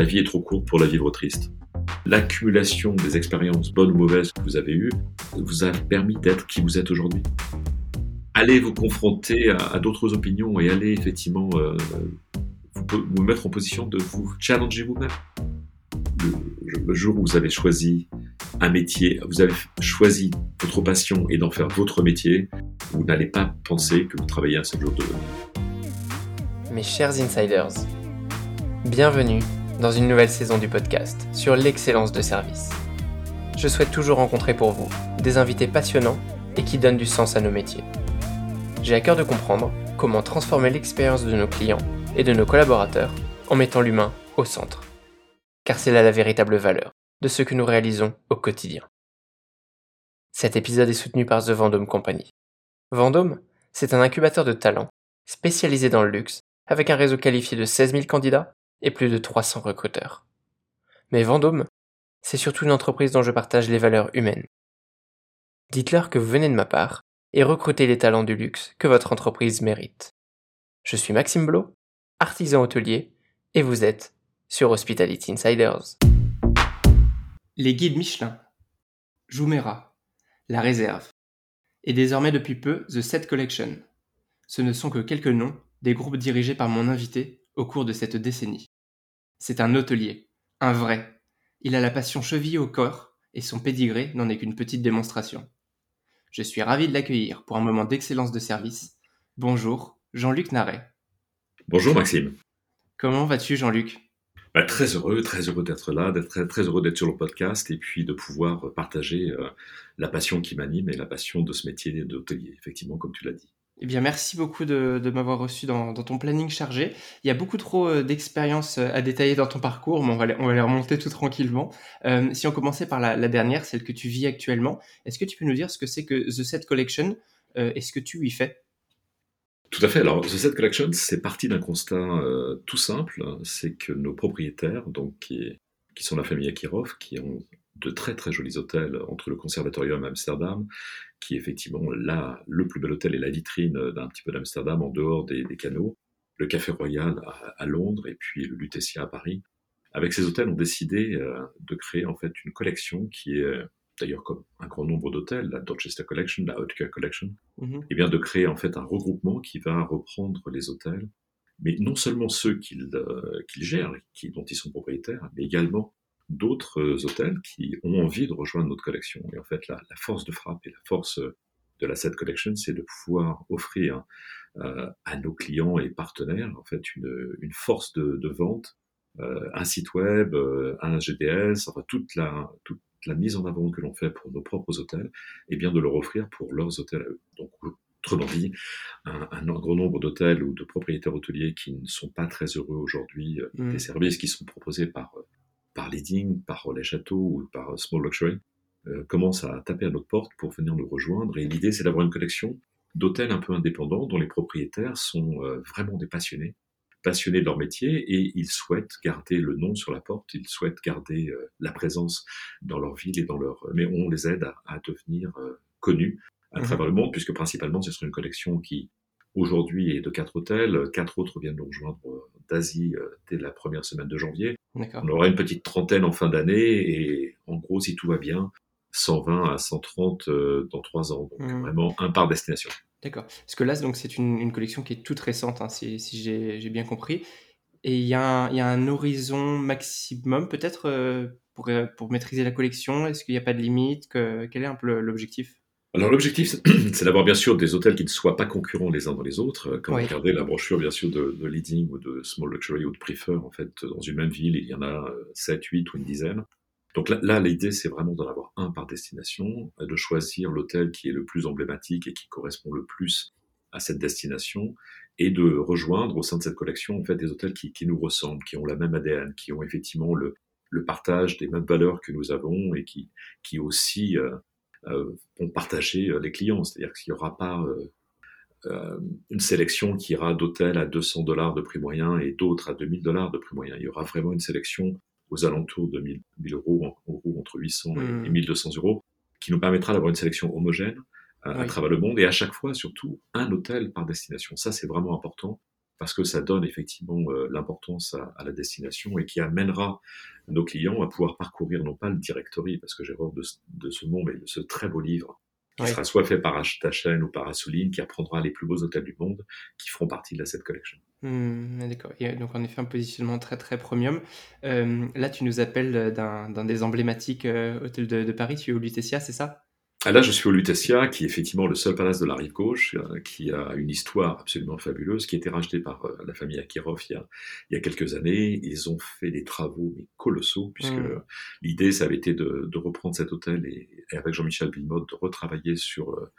la vie est trop courte pour la vivre triste. L'accumulation des expériences bonnes ou mauvaises que vous avez eues vous a permis d'être qui vous êtes aujourd'hui. Allez vous confronter à, d'autres opinions et allez effectivement euh, vous, mettre en position de vous challenger vous-même. Le, le, jour où vous avez choisi un métier, vous avez choisi votre passion et d'en faire votre métier, vous n'allez pas penser que vous travaillez un seul jour de votre Mes chers insiders, bienvenue dans une nouvelle saison du podcast sur l'excellence de service. Je souhaite toujours rencontrer pour vous des invités passionnants et qui donnent du sens à nos métiers. J'ai à cœur de comprendre comment transformer l'expérience de nos clients et de nos collaborateurs en mettant l'humain au centre. Car c'est là la véritable valeur de ce que nous réalisons au quotidien. Cet épisode est soutenu par The Vendôme Company. Vendôme, c'est un incubateur de talents spécialisé dans le luxe avec un réseau qualifié de 16 000 candidats et plus de 300 recruteurs. Mais Vendôme, c'est surtout une entreprise dont je partage les valeurs humaines. Dites-leur que vous venez de ma part et recrutez les talents du luxe que votre entreprise mérite. Je suis Maxime Blo, artisan hôtelier, et vous êtes sur Hospitality Insiders. Les guides Michelin, Joumera, La Réserve, et désormais depuis peu The Set Collection. Ce ne sont que quelques noms des groupes dirigés par mon invité au cours de cette décennie. C'est un hôtelier, un vrai. Il a la passion chevillée au corps et son pédigré n'en est qu'une petite démonstration. Je suis ravi de l'accueillir pour un moment d'excellence de service. Bonjour, Jean-Luc Naret. Bonjour Maxime. Comment vas-tu Jean-Luc? Bah, Très heureux, très heureux d'être là, d'être très, très, heureux d'être sur le podcast et puis de pouvoir partager euh, la passion qui m'anime et la passion de ce métier d'hôtelier, effectivement, comme tu l'as dit. Eh bien, merci beaucoup de, m'avoir reçu dans, ton planning chargé. Il y a beaucoup trop euh, d'expériences euh, à détailler dans ton parcours, mais on va les, remonter tout tranquillement. Euh, si on commençait par la, dernière, celle que tu vis actuellement, est-ce que tu peux nous dire ce que c'est que The Set Collection et ce que tu y fais? Tout à fait. Alors, The Set Collection, c'est parti d'un constat tout simple, c'est que nos propriétaires, donc qui, qui sont la famille Akirov, qui ont de très très jolis hôtels entre le Conservatorium Amsterdam, qui est effectivement là le plus bel hôtel et la vitrine d'un petit peu d'Amsterdam en dehors des, canaux, le Café Royal à, Londres et puis le Lutetia à Paris. Avec ces hôtels, on décidé euh, de créer en fait une collection qui est d'ailleurs comme un grand nombre d'hôtels, la Dorchester Collection, la Haute Collection, mm-hmm. et bien de créer en fait un regroupement qui va reprendre les hôtels, mais non seulement ceux qu'ils euh, gèrent, qui, dont ils sont propriétaires, mais également d'autres euh, hôtels qui ont envie de rejoindre notre collection. Et en fait, la, force de frappe et la force de la Set Collection, c'est de pouvoir offrir euh, à nos clients et partenaires en fait une, une force de, de vente, euh, un site web, euh, un GDS, enfin toute la, toute la mise en avant que l'on fait pour nos propres hôtels, et bien de leur offrir pour leurs hôtels Donc, autrement dit, un, un, grand nombre d'hôtels ou de propriétaires hôteliers qui ne sont pas très heureux aujourd'hui mmh. des services qui sont proposés par par Leading, par Relais Château ou par Small Luxury, euh, commencent à taper à notre porte pour venir nous rejoindre. Et l'idée, c'est d'avoir une collection d'hôtels un peu indépendants dont les propriétaires sont euh, vraiment des passionnés, passionnés de leur métier et ils souhaitent garder le nom sur la porte, ils souhaitent garder euh, la présence dans leur ville et dans leur... Mais on les aide à, devenir connus à mmh travers le monde, puisque principalement, ce sera une collection qui aujourd'hui est de quatre hôtels. Quatre autres viennent nous rejoindre d'Asie dès la première semaine de janvier. On aura une petite trentaine en fin d'année et en gros, si tout va bien, 120 à 130 euh, dans trois ans. Donc mmh. vraiment un par destination. D'accord. Parce que là, c'est une, collection qui est toute récente, hein, si, j'ai bien compris. Et il y, a un horizon maximum peut-être euh, pour, euh, pour maîtriser la collection? Est-ce qu'il n'y a pas de limite? Quel est un peu l'objectif? Alors l'objectif, c'est d'avoir bien sûr des hôtels qui ne soient pas concurrents les uns dans les autres. Quand vous regardez la brochure bien sûr de, de, Leading ou de Small Luxury ou de Prefer, en fait, dans une même ville, il y en a 7, 8 ou une dizaine. Donc là, l'idée, c'est vraiment d'en avoir un par destination, de choisir l'hôtel qui est le plus emblématique et qui correspond le plus à cette destination, et de rejoindre au sein de cette collection en fait des hôtels qui, qui nous ressemblent, qui ont la même ADN, qui ont effectivement le, le partage des mêmes valeurs que nous avons et qui, qui aussi euh, euh, vont partager euh, les clients. C'est-à-dire qu'il n'y aura pas euh, une sélection qui ira d'hôtels à 200 dollars de prix moyen et d'autres à 2000 dollars de prix moyen. Il y aura vraiment une sélection aux alentours de 1000, euros, en gros entre 800 et 1200 mmh. euros, qui nous permettra d'avoir une sélection homogène à travers le monde et à chaque fois surtout un hôtel par destination. Ça c'est vraiment important. Parce que ça donne effectivement l'importance à, la destination et qui amènera nos clients à pouvoir parcourir non pas le directory, parce que j'ai horreur de, de, ce nom, mais de ce très beau livre qui sera soit fait par Taschen ou par Assouline, qui apprendra les plus beaux hôtels du monde qui feront partie de la Set Collection. Mmh, d'accord. donc en effet un positionnement très très premium. Euh, là, tu nous appelles d'un des emblématiques euh, hôtels de, Paris. Tu es au Lutetia, c'est ça? Là, je suis au Lutetia, qui est effectivement le seul palace de la rive gauche, euh, qui a une histoire absolument fabuleuse, qui a été racheté par euh, la famille Akirov il y, a, il y a quelques années. Ils ont fait des travaux mais colossaux, puisque mmh. l'idée, ça avait été de, de reprendre cet hôtel et, avec Jean-Michel Villemotte, de retravailler sur euh,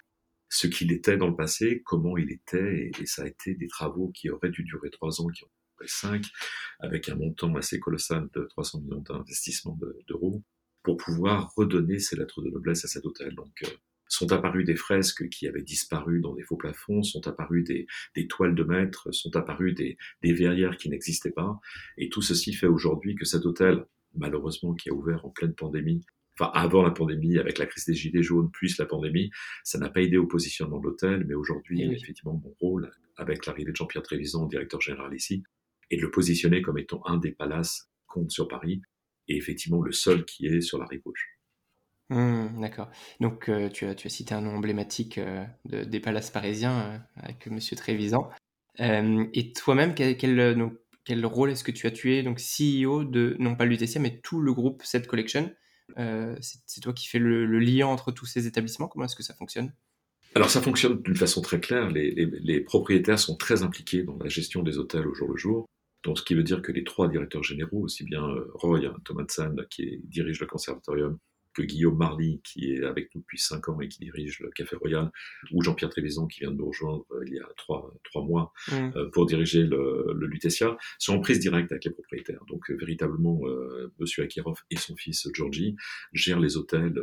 ce qu'il était dans le passé, comment il était, et, ça a été des travaux qui auraient dû durer trois ans, qui ont duré cinq, avec un montant assez colossal de 300 millions d'investissements d'euros pour pouvoir redonner ces lettres de noblesse à cet hôtel. Donc, euh, sont apparues des fresques qui avaient disparu dans des faux plafonds, sont apparues des, des toiles de maître, sont apparues des, des verrières qui n'existaient pas. Et tout ceci fait aujourd'hui que cet hôtel, malheureusement, qui a ouvert en pleine pandémie, enfin avant la pandémie, avec la crise des gilets jaunes, puis la pandémie, ça n'a pas aidé au positionnement de l'hôtel, mais aujourd'hui, effectivement, mon rôle, avec l'arrivée de Jean-Pierre Trévisan, directeur général ici, est de le positionner comme étant un des palaces compte sur Paris, et effectivement le seul qui est sur la rive gauche. Mmh, d'accord. Donc euh, tu, as, tu as cité un nom emblématique euh, des palaces parisiens euh, avec Monsieur Trévisan. et toi-même, quel, quel, quel rôle est-ce que tu as tué Donc CEO de, non pas l'UTC, mais tout le groupe Set Collection? c'est toi qui fais le, lien entre tous ces établissements? Comment est-ce que ça fonctionne? Alors ça fonctionne d'une façon très claire. Les, les, les, propriétaires sont très impliqués dans la gestion des hôtels au jour le jour. Donc, ce qui veut dire que les trois directeurs généraux, aussi bien euh, Roy Thomason, qui dirige le conservatorium, que Guillaume Marly, qui est avec nous depuis cinq ans et qui dirige le Café Royal, ou Jean-Pierre Trévisan, qui vient de nous rejoindre euh, il y a trois, trois mois mmh. euh, pour diriger le, le, Lutetia, sont en prise directe avec les propriétaires. Donc, véritablement, Monsieur Akirov et son fils Georgie gèrent les hôtels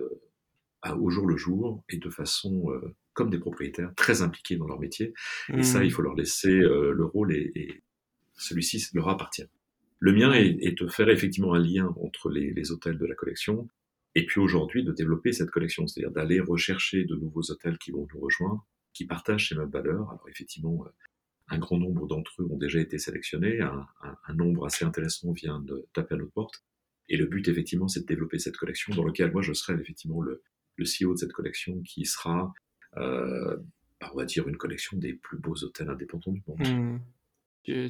au jour le jour et de façon comme des propriétaires très impliqués dans leur métier. Et ça, mmh. il faut leur laisser le rôle et, celui-ci leur appartient. Le mien est, de faire effectivement un lien entre les, hôtels de la collection et puis aujourd'hui de développer cette collection, c'est-à-dire d'aller rechercher de nouveaux hôtels qui vont nous rejoindre, qui partagent ces mêmes valeurs. Alors effectivement, euh, un grand nombre d'entre eux ont déjà été sélectionnés, un, nombre assez intéressant vient de taper à notre porte. Et le but, effectivement, c'est de développer cette collection dans laquelle moi, je serai effectivement le, CEO de cette collection qui sera, euh, bah, on va dire, une collection des plus beaux hôtels indépendants du monde. Mmh.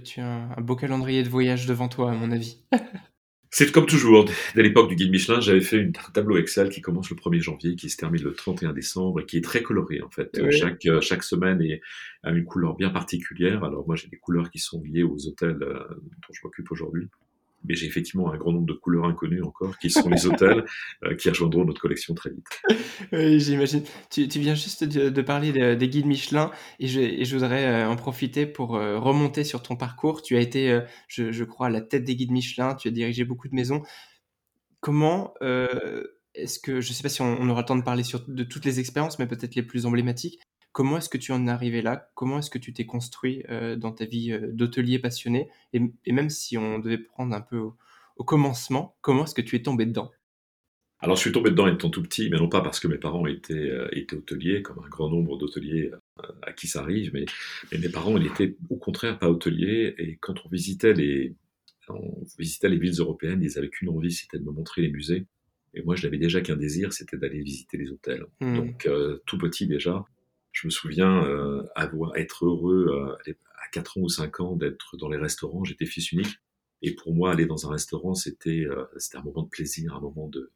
Tu, as un, beau calendrier de voyage devant toi, à mon avis. C'est comme toujours, dès l'époque du guide Michelin, j'avais fait un tableau Excel qui commence le 1er janvier, qui se termine le 31 décembre et qui est très coloré en fait. Chaque, euh, chaque semaine est, a une couleur bien particulière. Alors moi j'ai des couleurs qui sont liées aux hôtels euh, dont je m'occupe aujourd'hui mais j'ai effectivement un grand nombre de couleurs inconnues encore, qui sont les hôtels, euh, qui rejoindront notre collection très vite. Oui, j'imagine. Tu, viens juste de, parler des guides Michelin, et je, voudrais euh, en profiter pour euh, remonter sur ton parcours. Tu as été, je, crois, à la tête des guides Michelin, tu as dirigé beaucoup de maisons. Comment est-ce que, je ne sais pas si on, aura le temps de parler sur, de toutes les expériences, mais peut-être les plus emblématiques, Comment est-ce que tu en es arrivé là? Comment est-ce que tu t'es construit euh, dans ta vie euh, d'hôtelier passionné? Et, même si on devait prendre un peu au, commencement, comment est-ce que tu es tombé dedans? Alors, je suis tombé dedans étant tout petit, mais non pas parce que mes parents étaient, euh, étaient hôteliers, comme un grand nombre d'hôteliers à qui ça arrive, mais, mes parents, ils étaient au contraire pas hôteliers. Et quand on visitait les, on visitait les villes européennes, ils avaient qu'une envie, c'était de me montrer les musées. Et moi, je n'avais déjà qu'un désir, c'était d'aller visiter les hôtels. Mmh. Donc, tout petit déjà, je me souviens euh, avoir, être heureux euh, à 4 ans ou 5 ans d'être dans les restaurants. J'étais fils unique. Et pour moi, aller dans un restaurant, c'était euh, un moment de plaisir, un moment de,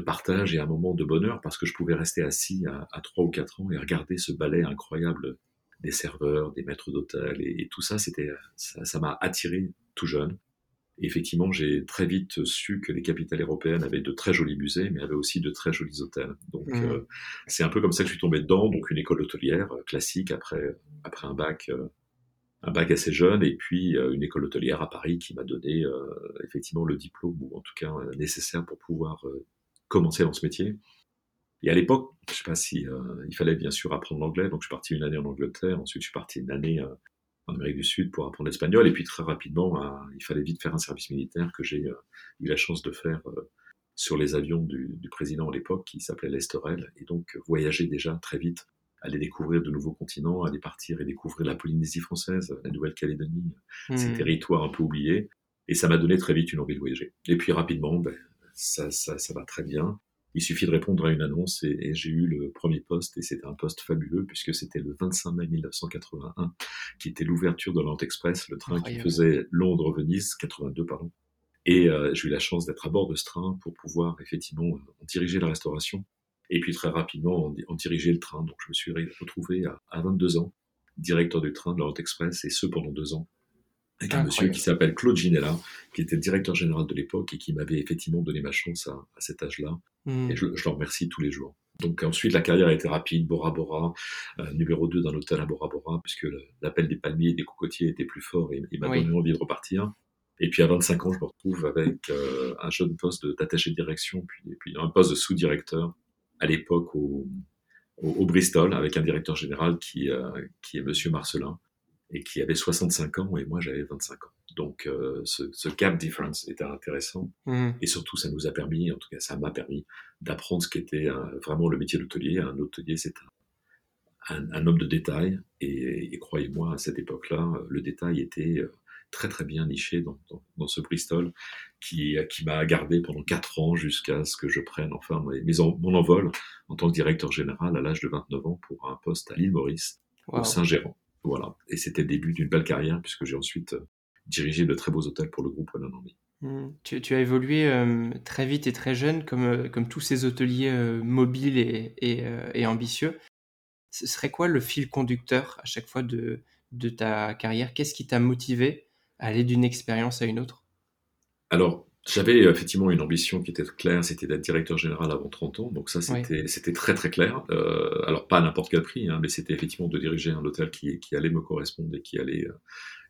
partage et un moment de bonheur parce que je pouvais rester assis à, à 3 ou 4 ans et regarder ce ballet incroyable des serveurs, des maîtres d'hôtel et, tout ça, c'était ça m'a attiré tout jeune effectivement, j'ai très vite su que les capitales européennes avaient de très jolis musées, mais avaient aussi de très jolis hôtels. Donc, mmh. euh, c'est un peu comme ça que je suis tombé dedans. Donc, une école hôtelière euh, classique après, après un bac, euh, un bac assez jeune, et puis une école hôtelière à Paris qui m'a donné effectivement le diplôme, ou en tout cas nécessaire pour pouvoir commencer dans ce métier. Et à l'époque, je ne sais pas si il fallait bien sûr apprendre l'anglais, donc je suis parti une année en Angleterre, ensuite je suis parti une année en Amérique du Sud pour apprendre l'espagnol. Et puis très rapidement, euh, il fallait vite faire un service militaire que j'ai euh, eu la chance de faire euh, sur les avions du, président à l'époque qui s'appelait Lesterel. Et donc voyager déjà très vite aller découvrir de nouveaux continents, aller partir et découvrir la Polynésie française, la Nouvelle-Calédonie, ces Hmm. territoires un peu oubliés. Et ça m'a donné très vite une envie de voyager. Et puis rapidement, ben, ça, ça, ça va très bien. Il suffit de répondre à une annonce et, et j'ai eu le premier poste et c'était un poste fabuleux puisque c'était le 25 mai 1981 qui était l'ouverture de l'Ant Express, le train Incroyable. qui faisait Londres-Venise, 82 pardon. Et euh, j'ai eu la chance d'être à bord de ce train pour pouvoir effectivement euh, en diriger la restauration et puis très rapidement en, di- en diriger le train. Donc je me suis re- retrouvé à, à 22 ans directeur du train de l'Orient Express et ce pendant deux ans avec un monsieur qui s'appelle Claude Ginella qui était directeur général de l'époque et qui m'avait effectivement donné ma chance à, à cet âge-là Hmm. et je, je le remercie tous les jours. Donc ensuite la carrière a été rapide, Bora Bora, euh, numéro 2 d'un hôtel à Bora Bora puisque l'appel des palmiers et des cocotiers était plus fort et il m'a Oui. donné envie de repartir. Et puis à 25 ans, je me retrouve avec euh, un jeune poste de- d'attaché de direction, puis, et puis un poste de sous-directeur à l'époque au, au, au Bristol, avec un directeur général qui, euh, qui est Monsieur Marcelin, et qui avait 65 ans, et moi j'avais 25 ans. Donc euh, ce, ce gap difference était intéressant, Hmm. et surtout ça nous a permis, en tout cas ça m'a permis, d'apprendre ce qu'était euh, vraiment le métier d'hôtelier. Un hôtelier, c'est un, un, un homme de détail, et, et croyez-moi, à cette époque-là, le détail était euh, très très bien niché dans, dans, dans ce Bristol qui, qui m'a gardé pendant quatre ans jusqu'à ce que je prenne enfin mes, mes en- mon envol en tant que directeur général à l'âge de 29 ans pour un poste à l'île Maurice Wow. au Saint-Gérant. Voilà. Et c'était le début d'une belle carrière puisque j'ai ensuite dirigé de très beaux hôtels pour le groupe Only. Hmm. Tu, tu as évolué euh, très vite et très jeune, comme, euh, comme tous ces hôteliers euh, mobiles et, et, et ambitieux. Ce serait quoi le fil conducteur à chaque fois de, de ta carrière? Qu'est-ce qui t'a motivé à aller d'une expérience à une autre? Alors, j'avais euh, effectivement une ambition qui était claire, c'était d'être directeur général avant 30 ans, donc ça c'était c'était très très clair. Euh, alors pas à n'importe quel prix, hein, mais c'était effectivement de diriger un hôtel qui, qui allait me correspondre et qui allait... euh,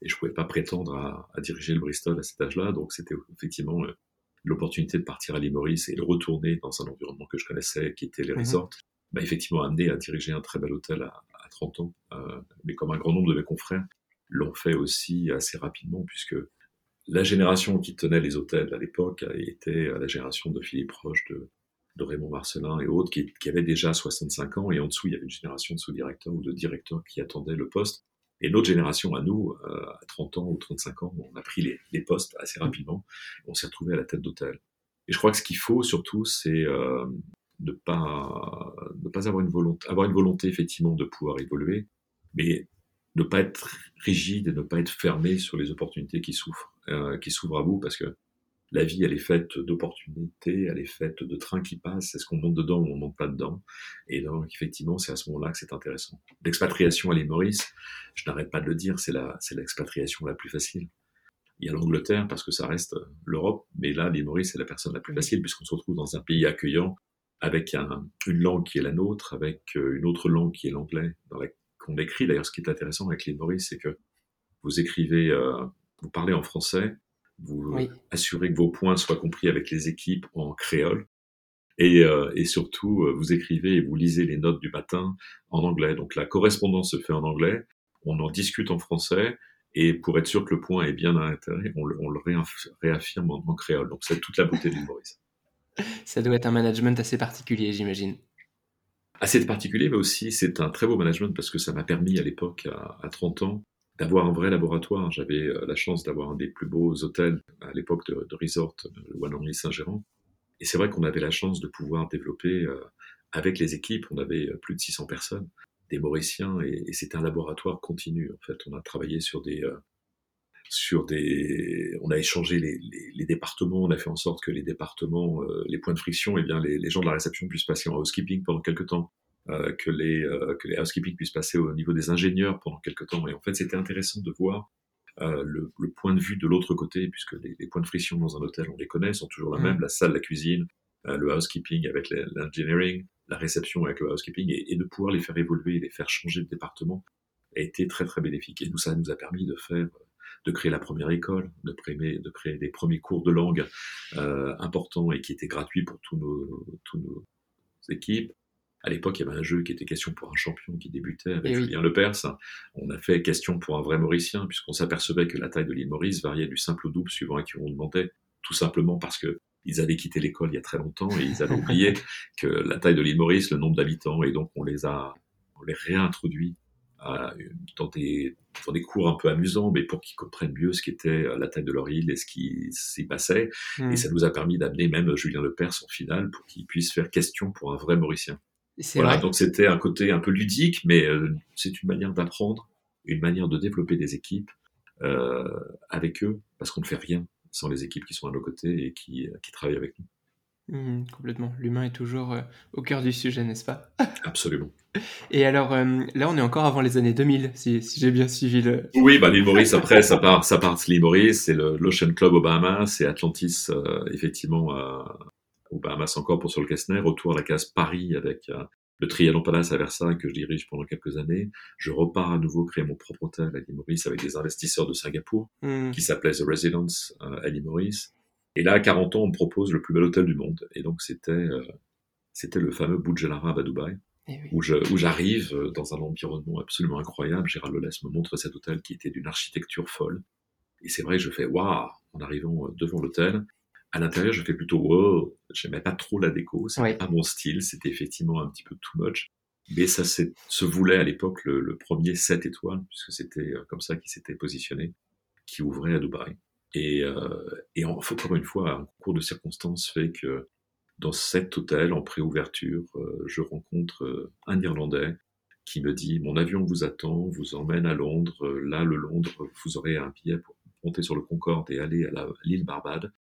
et je pouvais pas prétendre à, à diriger le Bristol à cet âge-là, donc c'était effectivement euh, l'opportunité de partir à l'île Maurice et de retourner dans un environnement que je connaissais, qui était les Mhm. resorts, m'a effectivement amené à diriger un très bel hôtel à, à 30 ans, euh, mais comme un grand nombre de mes confrères l'ont fait aussi assez rapidement, puisque la génération qui tenait les hôtels à l'époque était la génération de Philippe Roche, de, Raymond Marcelin et autres, qui, avaient déjà 65 ans, et en dessous, il y avait une génération de sous-directeurs ou de directeurs qui attendaient le poste. Et notre génération, à nous, euh, à 30 ans ou 35 ans, on a pris les, postes assez rapidement, on s'est retrouvé à la tête d'hôtel. Et je crois que ce qu'il faut surtout, c'est euh, ne pas ne pas avoir une volonté, avoir une volonté effectivement de pouvoir évoluer, mais ne pas être rigide et ne pas être fermé sur les opportunités qui s'ouvrent, euh, qui s'ouvrent à vous, parce que la vie, elle est faite d'opportunités, elle est faite de trains qui passent. Est-ce qu'on monte dedans ou on monte pas dedans Et donc, effectivement, c'est à ce moment-là que c'est intéressant. L'expatriation à l'île Maurice, je n'arrête pas de le dire, c'est la, c'est l'expatriation la plus facile. Il y a l'Angleterre parce que ça reste l'Europe, mais là, l'île Maurice, c'est la personne la plus facile puisqu'on se retrouve dans un pays accueillant avec un, une langue qui est la nôtre, avec euh, une autre langue qui est l'anglais, dans la, qu'on écrit. D'ailleurs, ce qui est intéressant avec l'île Maurice, c'est que vous écrivez, euh, vous parlez en français, vous Oui. assurez que vos points soient compris avec les équipes en créole, et, euh, et surtout, euh, vous écrivez et vous lisez les notes du matin en anglais. Donc la correspondance se fait en anglais, on en discute en français, et pour être sûr que le point est bien à l'intérieur, on le, on le réaff- réaffirme en, en créole. Donc c'est toute la beauté l'île Maurice. Ça doit être un management assez particulier, j'imagine. assez particulier, mais aussi c'est un très beau management parce que ça m'a permis à l'époque, à, à 30 ans, d'avoir un vrai laboratoire. J'avais euh, la chance d'avoir un des plus beaux hôtels à l'époque de, resort, le One Only Saint-Gérand. Et c'est vrai qu'on avait la chance de pouvoir développer euh, avec les équipes, on avait euh, plus de 600 personnes, des Mauriciens, et, et c'était un laboratoire continu. En fait, on a travaillé sur des, euh, sur des, on a échangé les, les, les départements, on a fait en sorte que les départements, euh, les points de friction, eh bien les, les gens de la réception puissent passer en housekeeping pendant quelques temps, euh, que les euh, que les housekeeping puissent passer au niveau des ingénieurs pendant quelques temps. Et en fait, c'était intéressant de voir euh, le, le, point de vue de l'autre côté, puisque les, les, points de friction dans un hôtel, on les connaît, sont toujours la Mmh. même, la salle, la cuisine, euh, le housekeeping avec l'engineering, la réception avec le housekeeping, et, et de pouvoir les faire évoluer, les faire changer de département, a été très très bénéfique. Et nous, ça nous a permis de faire de créer la première école, de créer, de créer des premiers cours de langue euh, importants et qui étaient gratuits pour tous nos, tous nos équipes. À l'époque, il y avait un jeu qui était question pour un champion qui débutait avec Eh oui. Julien Lepers. On a fait question pour un vrai Mauricien, puisqu'on s'apercevait que la taille de l'île Maurice variait du simple au double suivant à qui on demandait, tout simplement parce que ils avaient quitté l'école il y a très longtemps et ils avaient oublié que la taille de l'île Maurice, le nombre d'habitants, et donc on les a les réintroduit dans, des, dans des cours un peu amusants, mais pour qu'ils comprennent mieux ce qu'était la tête de leur île et ce qui s'y passait. Et hmm. ça nous a permis d'amener même Julien Lepers en finale pour qu'il puisse faire question pour un vrai Mauricien. Voilà, donc c'était un côté un peu ludique, mais c'est une manière d'apprendre, une manière de développer des équipes euh, avec eux, parce qu'on ne fait rien sans les équipes qui sont à nos côtés et qui, qui travaillent avec nous. Mmh, complètement. L'humain est toujours euh, au cœur du sujet, n'est-ce pas? Absolument. Et alors, euh, là, on est encore avant les années 2000, si, j'ai bien suivi le... Oui, bah, l'île Maurice, après, ça part, ça part l'île Maurice, c'est l'Ocean Club Bahamas, c'est Atlantis, euh, effectivement, au Bahamas encore pour sur le Kessner, autour à la case Paris avec le Trianon Palace à Versailles que je dirige pendant quelques années. Je repars à nouveau créer mon propre hôtel à l'île Maurice avec des investisseurs de Singapour mmh. qui s'appelait The Residence à l'île Maurice. Et là, à 40 ans, on me propose le plus bel hôtel du monde. Et donc, c'était euh, c'était le fameux Burj Al Arab à Dubaï, eh où j'arrive euh, dans un environnement absolument incroyable. Gérald Lelès me montre cet hôtel qui était d'une architecture folle. Et c'est vrai, je fais waouh en arrivant euh, devant l'hôtel. À l'intérieur, je fais plutôt wow. J'aimais pas trop la déco, c'était pas mon style, c'était effectivement un petit peu too much. Mais ça se voulait à l'époque le, le, premier 7 étoiles, puisque c'était comme ça qu'il s'était positionné, qui ouvrait à Dubaï. Et, euh, et encore une fois, un cours de circonstances fait que dans cet hôtel, en préouverture, euh, je rencontre euh, un Irlandais qui me dit Mon avion vous attend, vous emmène à Londres. Là, le Londres, vous aurez un billet pour monter sur le Concorde et aller à l'île Barbade.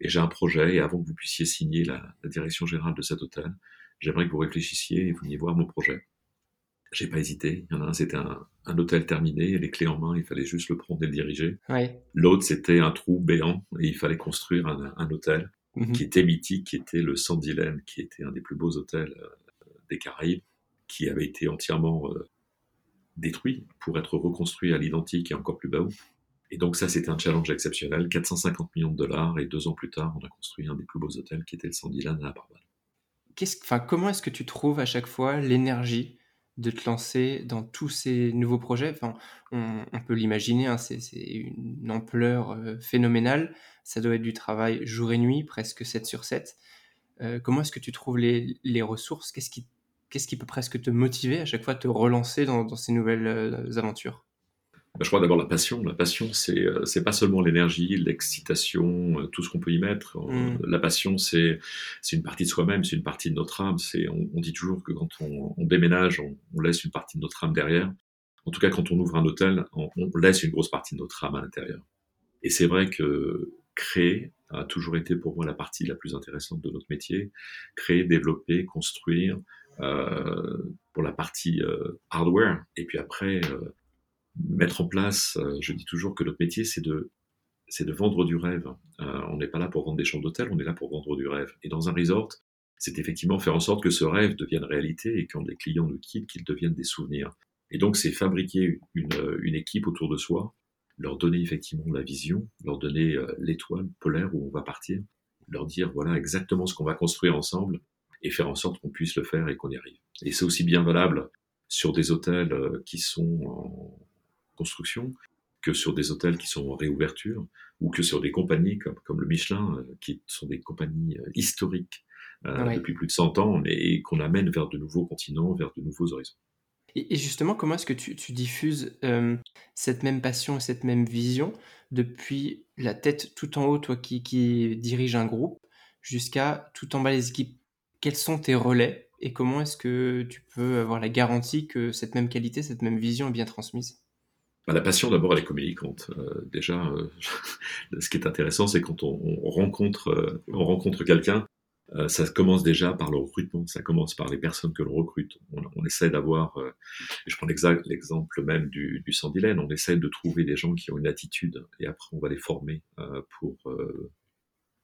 Et j'ai un projet, et avant que vous puissiez signer la, la direction générale de cet hôtel, j'aimerais que vous réfléchissiez et veniez voir mon projet. J'ai pas hésité. Il y en a un, c'était un, un, hôtel terminé, les clés en main, il fallait juste le prendre et le diriger. Ouais. L'autre, c'était un trou béant et il fallait construire un, un hôtel mhm. qui était mythique, qui était le Sandylane, qui était un des plus beaux hôtels euh, des Caraïbes, qui avait été entièrement euh, détruit pour être reconstruit à l'identique et encore plus bas. Et donc ça, c'était un challenge exceptionnel. 450 millions de dollars et deux ans plus tard, on a construit un des plus beaux hôtels qui était le Sandylane à Barbade. Enfin, comment est-ce que tu trouves à chaque fois l'énergie de te lancer dans tous ces nouveaux projets? Enfin, on, peut l'imaginer, hein, c'est une ampleur euh, phénoménale. Ça doit être du travail jour et nuit, presque 7 sur 7. Euh, comment est-ce que tu trouves les, ressources? Qu'est-ce qui, peut presque te motiver à chaque fois, te relancer dans, ces nouvelles euh, aventures? Je crois d'abord la passion. La passion, c'est euh, c'est pas seulement l'énergie, l'excitation, euh, tout ce qu'on peut y mettre. Euh, mm. La passion, c'est c'est une partie de soi-même, c'est une partie de notre âme. C'est on, on, dit toujours que quand on, on déménage, on, on, laisse une partie de notre âme derrière. En tout cas, quand on ouvre un hôtel, on, laisse une grosse partie de notre âme à l'intérieur. Et c'est vrai que créer a toujours été pour moi la partie la plus intéressante de notre métier. Créer, développer, construire. Euh, pour la partie hardware et puis après mettre en place, euh, je dis toujours que notre métier, c'est de, c'est de vendre du rêve. Euh, on n'est pas là pour vendre des chambres d'hôtel, on est là pour vendre du rêve. Et dans un resort, c'est effectivement faire en sorte que ce rêve devienne réalité et quand les clients nous quittent, qu'ils deviennent des souvenirs. Et donc, c'est fabriquer une, une, équipe autour de soi, leur donner effectivement la vision, leur donner euh, l'étoile polaire où on va partir, leur dire voilà exactement ce qu'on va construire ensemble et faire en sorte qu'on puisse le faire et qu'on y arrive. Et c'est aussi bien valable sur des hôtels qui sont en, construction que sur des hôtels qui sont en réouverture ou que sur des compagnies comme, comme le Michelin, euh, qui sont des compagnies euh, historiques euh, depuis plus de 100 ans, mais qu'on amène vers de nouveaux continents, vers de nouveaux horizons. Et, justement, comment est-ce que tu, tu diffuses cette même passion, cette même vision depuis la tête tout en haut, toi qui, qui dirige un groupe, jusqu'à tout en bas les équipes? Quels sont tes relais et comment est-ce que tu peux avoir la garantie que cette même qualité, cette même vision est bien transmise? Bah, la passion, d'abord, elle est communicante. Euh, déjà, euh, ce qui est intéressant, c'est quand on, rencontre, euh, on rencontre quelqu'un, ça commence déjà par le recrutement, ça commence par les personnes que l'on recrute. On, essaie d'avoir, je prends l'exemple même du, du Sandilène, on essaie de trouver des gens qui ont une attitude et après on va les former pour.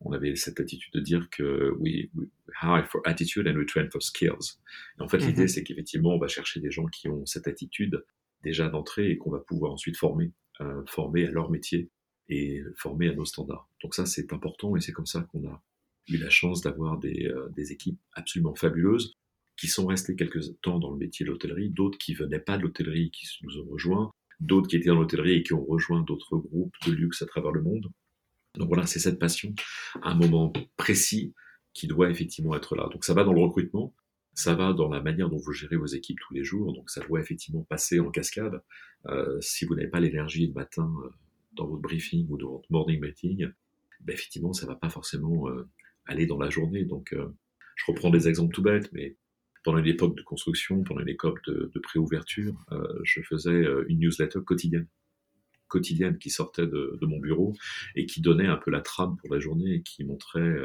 on avait cette attitude de dire que we, we hire for attitude and we train for skills. Et en fait, l'idée, mm-hmm. c'est qu'effectivement, on va chercher des gens qui ont cette attitude déjà d'entrée et qu'on va pouvoir ensuite former, euh, former à leur métier et former à nos standards. Donc ça, c'est important et c'est comme ça qu'on a eu la chance d'avoir des, euh, des, équipes absolument fabuleuses qui sont restées quelques temps dans le métier de l'hôtellerie, d'autres qui venaient pas de l'hôtellerie qui nous ont rejoints, d'autres qui étaient dans l'hôtellerie et qui ont rejoint d'autres groupes de luxe à travers le monde. Donc voilà, c'est cette passion à un moment précis qui doit effectivement être là. Donc ça va dans le recrutement, ça va dans la manière dont vous gérez vos équipes tous les jours, donc ça doit effectivement passer en cascade. Euh, si vous n'avez pas l'énergie le matin euh, dans votre briefing ou dans votre morning meeting, ben effectivement, ça va pas forcément euh, aller dans la journée. Donc, euh, je reprends des exemples tout bêtes, mais pendant une époque de construction, pendant une époque de, de pré-ouverture, euh, je faisais une newsletter quotidienne quotidienne qui sortait de, de, mon bureau et qui donnait un peu la trame pour la journée et qui montrait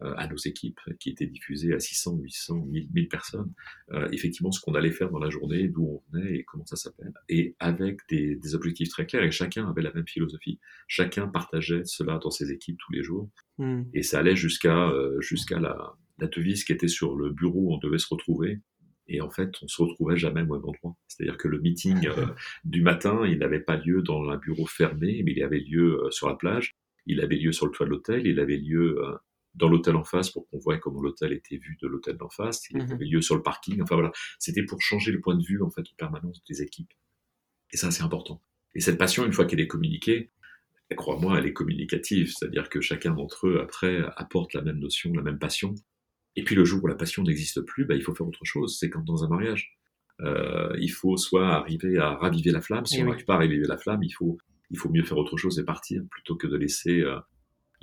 à nos équipes qui étaient diffusées à 600, 800, 1000, 1000 personnes, euh, effectivement ce qu'on allait faire dans la journée, d'où on venait et comment ça s'appelle, et avec des, des, objectifs très clairs, et chacun avait la même philosophie. Chacun partageait cela dans ses équipes tous les jours, mm. et ça allait jusqu'à euh, jusqu'à la, la devise qui était sur le bureau où on devait se retrouver, et en fait, on se retrouvait jamais au même endroit. C'est-à-dire que le meeting euh, du matin, il n'avait pas lieu dans un bureau fermé, mais il avait lieu euh, sur la plage, il avait lieu sur le toit de l'hôtel, il avait lieu euh, dans l'hôtel en face pour qu'on voit comment l'hôtel était vu de l'hôtel d'en face. Il y avait lieu sur le parking. Enfin voilà, c'était pour changer le point de vue en fait en permanence des équipes. Et ça, c'est important. Et cette passion, une fois qu'elle est communiquée, crois-moi, elle est communicative. C'est-à-dire que chacun d'entre eux après apporte la même notion, la même passion. Et puis le jour où la passion n'existe plus, bah, il faut faire autre chose. C'est comme dans un mariage. Euh, il faut soit arriver à raviver la flamme. Si on n'arrive pas à raviver la flamme, il faut il faut mieux faire autre chose et partir plutôt que de laisser euh,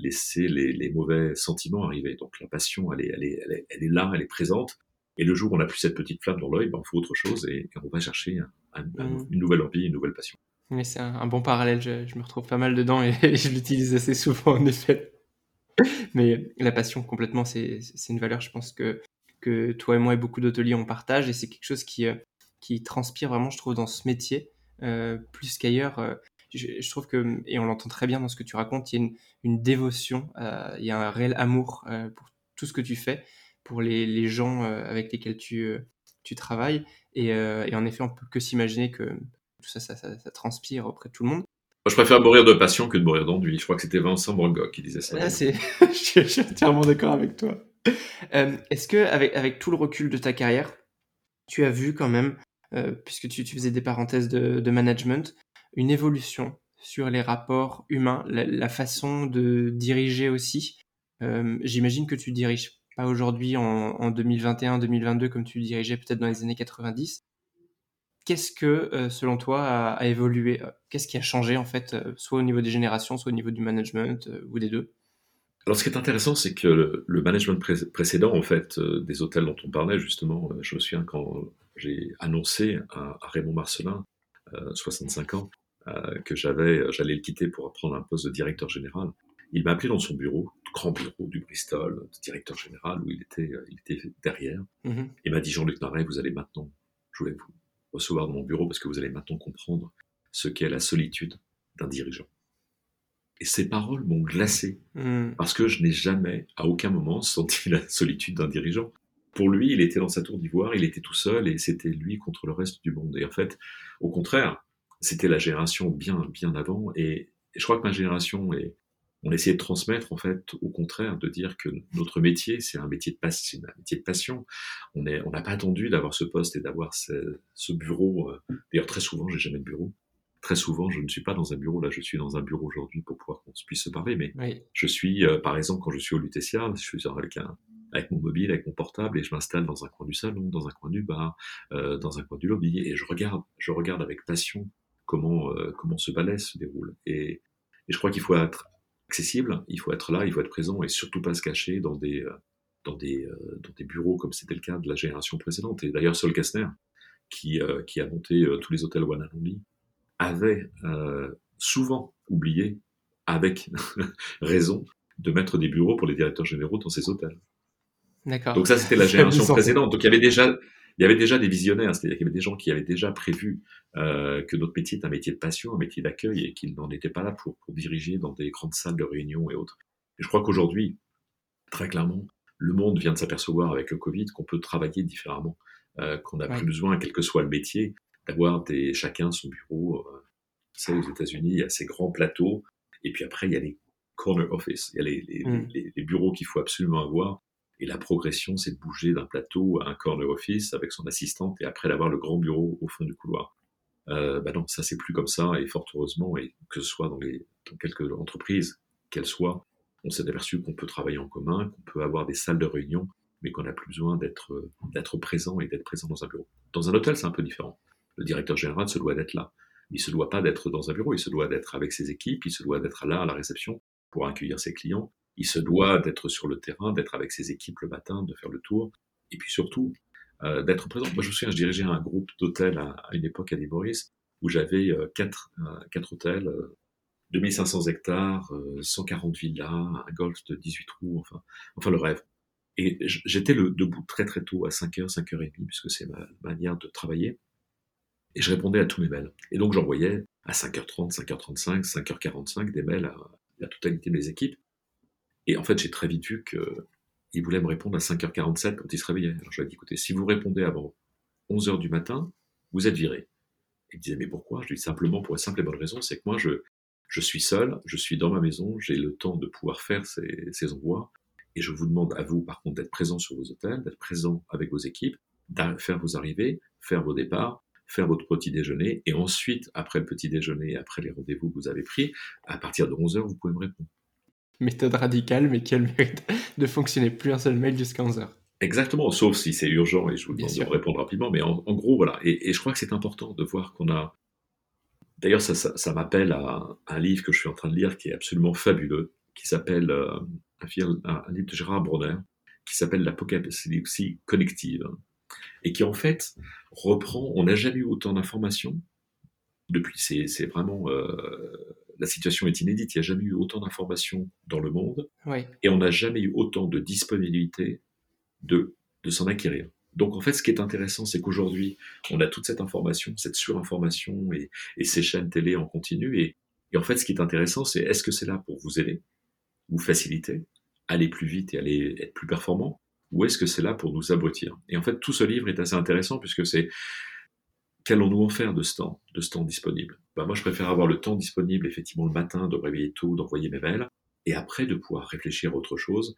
laisser les, les, mauvais sentiments arriver. Donc la passion, elle est, elle, est, elle, est, elle est là, elle est présente. Et le jour où on n'a plus cette petite flamme dans l'œil, ben, on fait autre chose et, on va chercher un, un, mm. une nouvelle envie, une nouvelle passion. Mais c'est un, un, bon parallèle, je, je, me retrouve pas mal dedans et, je l'utilise assez souvent en effet. Mais la passion, complètement, c'est une valeur, je pense, que, que toi et moi et beaucoup d'hôteliers on partage et c'est quelque chose qui, euh, qui transpire vraiment, je trouve, dans ce métier, euh, plus qu'ailleurs. Euh, je, trouve que, et on l'entend très bien dans ce que tu racontes, il y a une, une dévotion, euh, il y a un réel amour euh, pour tout ce que tu fais, pour les, les gens euh, avec lesquels tu, euh, tu travailles. Et, et, en effet, on peut que s'imaginer que tout ça ça, ça ça, transpire auprès de tout le monde. Moi, je préfère mourir de passion que de mourir d'ennui. Je crois que c'était Vincent Van qui disait ça. Ah, c'est... je suis entièrement d'accord avec toi. Est-ce que, avec, avec tout le recul de ta carrière, tu as vu quand même, puisque tu, tu, faisais des parenthèses de, de management, une évolution sur les rapports humains, la, façon de diriger aussi. Euh, J'imagine que tu diriges pas aujourd'hui en, en 2021-2022 comme tu dirigeais peut-être dans les années 90. Qu'est-ce que, euh, selon toi, a, évolué Qu'est-ce qui a changé en fait, euh, soit au niveau des générations, soit au niveau du management, euh, ou des deux? Alors, ce qui est intéressant, c'est que le, management pré précédent, en fait, euh, des hôtels dont on parlait justement, je me souviens quand j'ai annoncé à, Raymond Marcelin, 65 ans, euh, que j'avais, j'allais le quitter pour prendre un poste de directeur général. Il m'a appelé dans son bureau, grand bureau du Bristol, directeur général, où il était, il était derrière. Mm -hmm. Il m'a dit Jean-Luc Marais, vous allez maintenant, je voulais vous recevoir dans mon bureau parce que vous allez maintenant comprendre ce qu'est la solitude d'un dirigeant. Et ces paroles m'ont glacé mm. parce que je n'ai jamais, à aucun moment, senti la solitude d'un dirigeant. Pour lui, il était dans sa tour d'ivoire, il était tout seul et c'était lui contre le reste du monde. Et en fait, au contraire, c'était la génération bien, bien avant. Et, et, je crois que ma génération, et on essayait de transmettre, en fait, au contraire, de dire que notre métier, c'est un métier de passion. Un métier de passion. On n'a on pas attendu d'avoir ce poste et d'avoir ce, ce, bureau. D'ailleurs, très souvent, j'ai jamais de bureau. Très souvent, je ne suis pas dans un bureau. Là, je suis dans un bureau aujourd'hui pour pouvoir qu'on puisse se parler. Mais oui. je suis, euh, par exemple, quand je suis au Lutetia, je suis avec un, avec mon mobile, avec mon portable, et je m'installe dans un coin du salon, dans un coin du bar, euh, dans un coin du lobby, et je regarde, je regarde avec passion comment, euh, comment ce ballet se déroule. Et, et je crois qu'il faut être accessible, il faut être là, il faut être présent et surtout pas se cacher dans des, euh, dans des, euh, dans des bureaux comme c'était le cas de la génération précédente. Et d'ailleurs, Sol Kastner, qui, euh, qui a monté tous les hôtels One Only, avait souvent oublié, avec raison, de mettre des bureaux pour les directeurs généraux dans ces hôtels. D'accord. Donc ça, c'était la génération précédente. Donc il y avait déjà, il y avait déjà des visionnaires, c'est-à-dire qu'il y avait des gens qui avaient déjà prévu euh, que notre métier est un métier de passion, un métier d'accueil, et qu'ils n'en étaient pas là pour, pour, diriger dans des grandes salles de réunion et autres. Et je crois qu'aujourd'hui, très clairement, le monde vient de s'apercevoir avec le Covid qu'on peut travailler différemment, euh, qu'on n'a ouais. plus besoin, quel que soit le métier, d'avoir des chacun son bureau. Euh, c'est aux États-Unis, il y a ces grands plateaux, et puis après il y a les corner office, il y a les, les, mm. les, les bureaux qu'il faut absolument avoir et la progression, c'est de bouger d'un plateau à un corner office avec son assistante et après d'avoir le grand bureau au fond du couloir. Euh, bah non, ça c'est plus comme ça et fort heureusement, et que ce soit dans, les, quelques entreprises, qu'elles soient, on s'est aperçu qu'on peut travailler en commun, qu'on peut avoir des salles de réunion mais qu'on n'a plus besoin d'être d'être présent et d'être présent dans un bureau. Dans un hôtel, c'est un peu différent. Le directeur général se doit d'être là. Il se doit pas d'être dans un bureau, il se doit d'être avec ses équipes, il se doit d'être là à la réception pour accueillir ses clients, il se doit d'être sur le terrain, d'être avec ses équipes le matin, de faire le tour, et puis surtout euh, d'être présent. Moi, je me souviens, je dirigeais un groupe d'hôtels à, une époque à Maurice où j'avais euh, quatre, euh, quatre hôtels, 2500 hectares, 140 villas, un golf de 18 trous, enfin, enfin le rêve. Et j'étais debout très très tôt, à 5h, 5h30, puisque c'est ma manière de travailler. Et je répondais à tous mes mails. Et donc j'envoyais à 5h30, 5h35, 5h45 des mails à la totalité de mes équipes. Et en fait, j'ai très vite vu qu'il voulait me répondre à 5h47 quand il se réveillait. Alors je lui ai dit, écoutez, si vous répondez avant 11h du matin, vous êtes viré. Il disait, mais pourquoi? Je lui dis simplement pour une simple et bonne raison, c'est que moi, je, suis seul, je suis dans ma maison, j'ai le temps de pouvoir faire ces, envois. Et je vous demande à vous, par contre, d'être présent sur vos hôtels, d'être présent avec vos équipes, faire vos arrivées, faire vos départs, faire votre petit déjeuner, et ensuite, après le petit déjeuner, après les rendez-vous que vous avez pris, à partir de 11h, vous pouvez me répondre. Méthode radicale, mais qui a le mérite de fonctionner plus un seul mail jusqu'à 11h. Exactement, sauf si c'est urgent et je vous demande de répondre rapidement, mais en, gros, voilà. Et, je crois que c'est important de voir qu'on a. D'ailleurs, ça, ça, m'appelle à un livre que je suis en train de lire qui est absolument fabuleux, qui s'appelle euh, un, livre de Gérard Bronner, qui s'appelle L'Apocalypse connective et qui en fait reprend, on n'a jamais eu autant d'informations depuis, c'est vraiment, euh, la situation est inédite, il n'y a jamais eu autant d'informations dans le monde, et on n'a jamais eu autant de disponibilité de, de s'en acquérir. Donc en fait, ce qui est intéressant, c'est qu'aujourd'hui, on a toute cette information, cette surinformation et, et ces chaînes télé en continu. Et, et, en fait, ce qui est intéressant, c'est est-ce que c'est là pour vous aider, vous faciliter, aller plus vite et aller être plus performant, ou est-ce que c'est là pour nous abrutir Et en fait, tout ce livre est assez intéressant puisque c'est qu'allons-nous en faire de ce temps, de ce temps disponible? Ben Moi, je préfère avoir le temps disponible, effectivement, le matin, de réveiller tôt, d'envoyer mes mails, et après de pouvoir réfléchir à autre chose,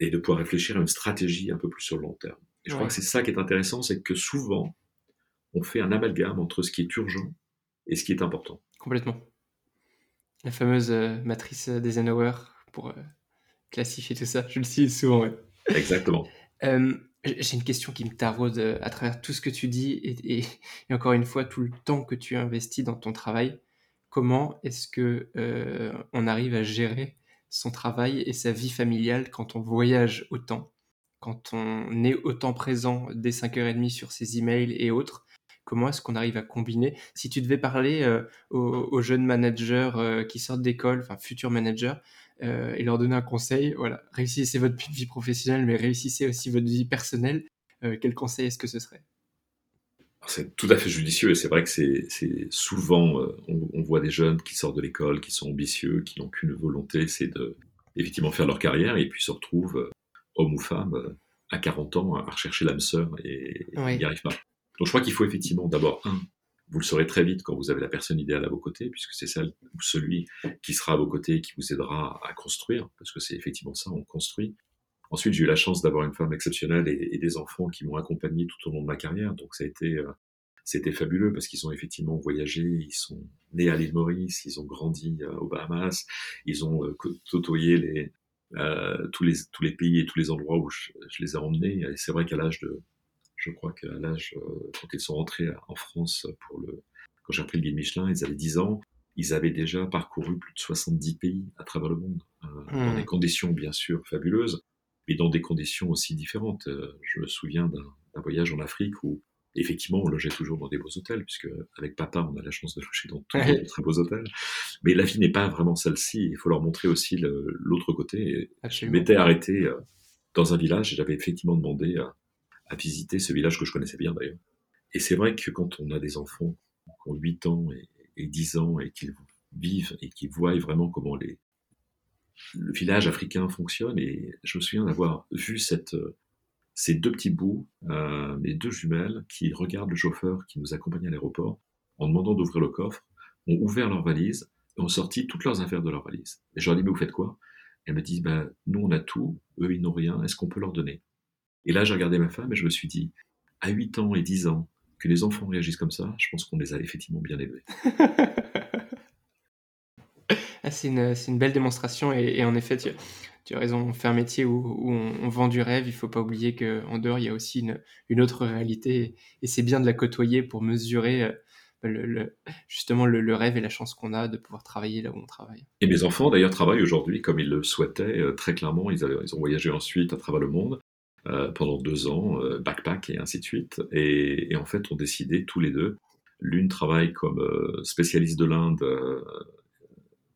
et de pouvoir réfléchir à une stratégie un peu plus sur le long terme. Et je crois que c'est ça qui est intéressant, c'est que souvent, on fait un amalgame entre ce qui est urgent et ce qui est important. Complètement. La fameuse euh, matrice d'Eisenhower pour euh, classifier tout ça, je le cite souvent. Ouais. Exactement. Euh, j'ai une question qui me taraude euh, à travers tout ce que tu dis et, encore une fois tout le temps que tu investis dans ton travail. Comment est-ce que euh, on arrive à gérer son travail et sa vie familiale quand on voyage autant, quand on est autant présent dès 5h30 sur ses emails et autres Comment est-ce qu'on arrive à combiner? Si tu devais parler aux, aux, jeunes managers qui sortent d'école, enfin futurs managers, euh, et leur donner un conseil. Voilà, réussissez votre vie professionnelle, mais réussissez aussi votre vie personnelle. Euh, quel conseil est-ce que ce serait? C'est tout à fait judicieux et c'est vrai que c'est souvent, euh, on, voit des jeunes qui sortent de l'école, qui sont ambitieux, qui n'ont qu'une volonté, c'est de effectivement faire leur carrière et puis se retrouvent, homme ou femme, à 40 ans à rechercher l'âme sœur et ils n'y arrivent pas. Donc je crois qu'il faut effectivement d'abord, un, vous le saurez très vite quand vous avez la personne idéale à vos côtés, puisque c'est celle ou celui qui sera à vos côtés et qui vous aidera à construire, parce que c'est effectivement ça, on construit. Ensuite, j'ai eu la chance d'avoir une femme exceptionnelle et, des enfants qui m'ont accompagné tout au long de ma carrière, donc ça a été, euh, c'était fabuleux parce qu'ils ont effectivement voyagé, ils sont nés à l'île Maurice, ils ont grandi euh, aux Bahamas, ils ont euh, côtoyé les, tous, les, tous les pays et tous les endroits où je, je les ai emmenés. Et c'est vrai qu'à l'âge de je crois qu'à l'âge, euh, quand ils sont rentrés en France pour le, quand j'ai appris le guide Michelin, ils avaient 10 ans, ils avaient déjà parcouru plus de 70 pays à travers le monde, euh, dans hmm. des conditions bien sûr fabuleuses, mais dans des conditions aussi différentes. Euh, je me souviens d'un voyage en Afrique où effectivement on logeait toujours dans des beaux hôtels, puisque avec papa on a la chance de loger dans tous les très beaux hôtels. Mais la vie n'est pas vraiment celle-ci, il faut leur montrer aussi l'autre côté. je m'étais arrêté dans un village et j'avais effectivement demandé visiter ce village que je connaissais bien d'ailleurs. Et c'est vrai que quand on a des enfants qui ont 8 ans et, 10 ans et qu'ils vivent et qui voient vraiment comment les, le village africain fonctionne, et je me souviens d'avoir vu cette, ces deux petits bouts, euh, mes deux jumelles, qui regardent le chauffeur qui nous accompagnait à l'aéroport en demandant d'ouvrir le coffre, ont ouvert leur valise et ont sorti toutes leurs affaires de leur valise. Et je leur dis, mais vous faites quoi? Elles me disent, ben, nous on a tout, eux ils n'ont rien, est-ce qu'on peut leur donner? Et là, j'ai regardé ma femme et je me suis dit, à 8 ans et 10 ans, que les enfants réagissent comme ça, je pense qu'on les a effectivement bien élevés. c'est une, une, belle démonstration et, et en effet, tu, tu, as raison, on fait un métier où, où on, vend du rêve, il faut pas oublier qu'en dehors, il y a aussi une, une autre réalité et c'est bien de la côtoyer pour mesurer le, justement le, rêve et la chance qu'on a de pouvoir travailler là où on travaille. Et mes enfants d'ailleurs travaillent aujourd'hui comme ils le souhaitaient, euh, très clairement, ils, ils, ont voyagé ensuite à travers le monde euh, pendant deux ans, euh, backpack et ainsi de suite, et, en fait ont décidé tous les deux, l'une travaille comme spécialiste de l'Inde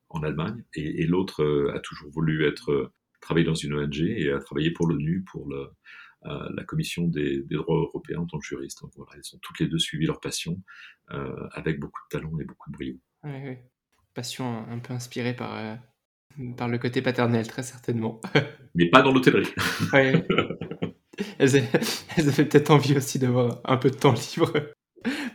en Allemagne, et, l'autre a toujours voulu être travailler dans une ONG et a travaillé pour l'ONU, pour le, la commission des, droits européens en tant que juriste. Donc voilà, elles ont toutes les deux suivi leur passion euh, avec beaucoup de talent et beaucoup de brio. Oui, oui. Passion un peu inspirée par, euh, par le côté paternel, très certainement. Mais pas dans l'hôtellerie. oui. Elles, avaient peut-être envie aussi d'avoir un peu de temps libre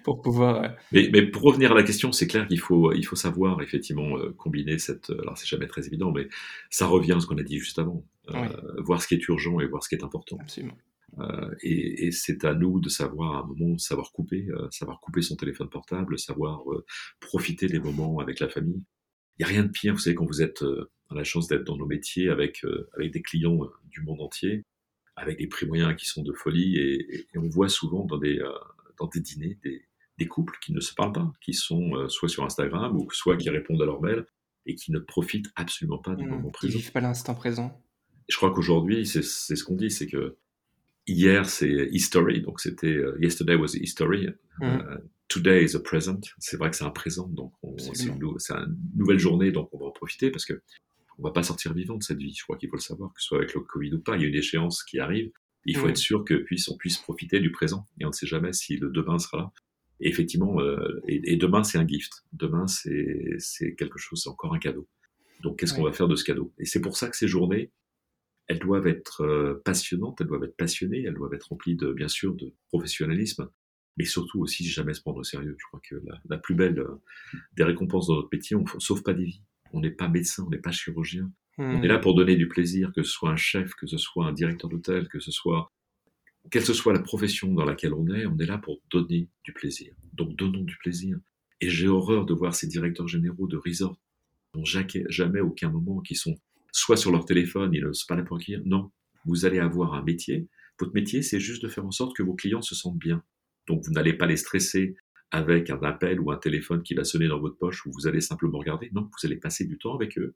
pour pouvoir. Euh, mais, mais, pour revenir à la question, c'est clair qu'il faut, il faut savoir effectivement combiner cette. Alors c'est jamais très évident, mais ça revient à ce qu'on a dit juste avant. Voir ce qui est urgent et voir ce qui est important. Absolument. Euh, et, et c'est à nous de savoir à un moment savoir couper, euh, savoir couper son téléphone portable, savoir euh, profiter des moments avec la famille. Il n'y a rien de pire, vous savez, quand vous êtes à la chance d'être dans nos métiers avec avec des clients du monde entier, avec des prix moyens qui sont de folie, et, et on voit souvent dans des dans des dîners des, des couples qui ne se parlent pas, qui sont soit sur Instagram ou soit qui répondent à leur mail et qui ne profitent absolument pas du mmh, moment présent. Qui vivent pas l'instant présent. Je crois qu'aujourd'hui, c'est ce qu'on dit, c'est que Hier, c'est history, donc c'était euh, yesterday was history. Mm. Euh, today is a present. C'est vrai que c'est un présent, donc c'est une, une, nouvelle journée, donc on va en profiter parce que on va pas sortir vivant de cette vie. Je crois qu'il faut le savoir, que ce soit avec le Covid ou pas. Il y a une échéance qui arrive. Il faut mm. être sûr que puisse, on puisse profiter du présent. Et on ne sait jamais si le demain sera là. Et effectivement, euh, et, demain c'est un gift. Demain c'est quelque chose, c'est encore un cadeau. Donc qu'est-ce qu'on va faire de ce cadeau? Et c'est pour ça que ces journées, elles doivent être euh, passionnantes, elles doivent être passionnées, elles doivent être remplies de, bien sûr, de professionnalisme, mais surtout aussi jamais se prendre au sérieux. Je crois que la, plus belle euh, des récompenses dans notre métier, on ne sauve pas des vies. On n'est pas médecin, on n'est pas chirurgien. On est là hmm. pour donner du plaisir, que ce soit un chef, que ce soit un directeur d'hôtel, que ce soit quelle que soit la profession dans laquelle on est, on est là pour donner du plaisir. Donc donnons du plaisir. Et j'ai horreur de voir ces directeurs généraux de resort n'ont jamais aucun moment qui sont soit sur leur téléphone, ils n'osent pas la pour Non, vous allez avoir un métier. Votre métier, c'est juste de faire en sorte que vos clients se sentent bien. Donc, vous n'allez pas les stresser avec un appel ou un téléphone qui va sonner dans votre poche où vous allez simplement regarder. Non, vous allez passer du temps avec eux.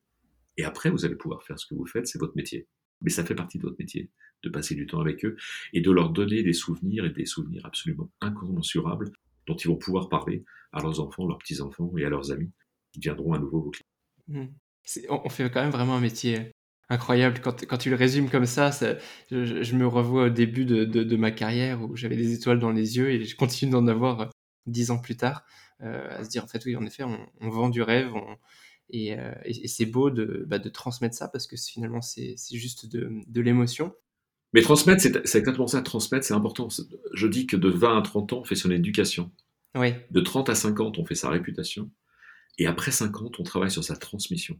Et après, vous allez pouvoir faire ce que vous faites, c'est votre métier. Mais ça fait partie de votre métier, de passer du temps avec eux et de leur donner des souvenirs et des souvenirs absolument incommensurables dont ils vont pouvoir parler à leurs enfants, leurs petits-enfants et à leurs amis qui deviendront à nouveau vos clients. Mmh on fait quand même vraiment un métier incroyable. Quand, tu le résumes comme ça, je, me revois au début de, ma carrière où j'avais des étoiles dans les yeux et je continue d'en avoir dix ans plus tard, euh, à se dire en fait oui, en effet, on, vend du rêve euh, et, c'est beau bah, de, transmettre ça parce que finalement c'est juste de, l'émotion. Mais transmettre, c'est exactement ça. Transmettre, c'est important. Je dis que de 20 à 30 ans, on fait son éducation. Oui. De 30 à 50, on fait sa réputation. Et après 50, on travaille sur sa transmission.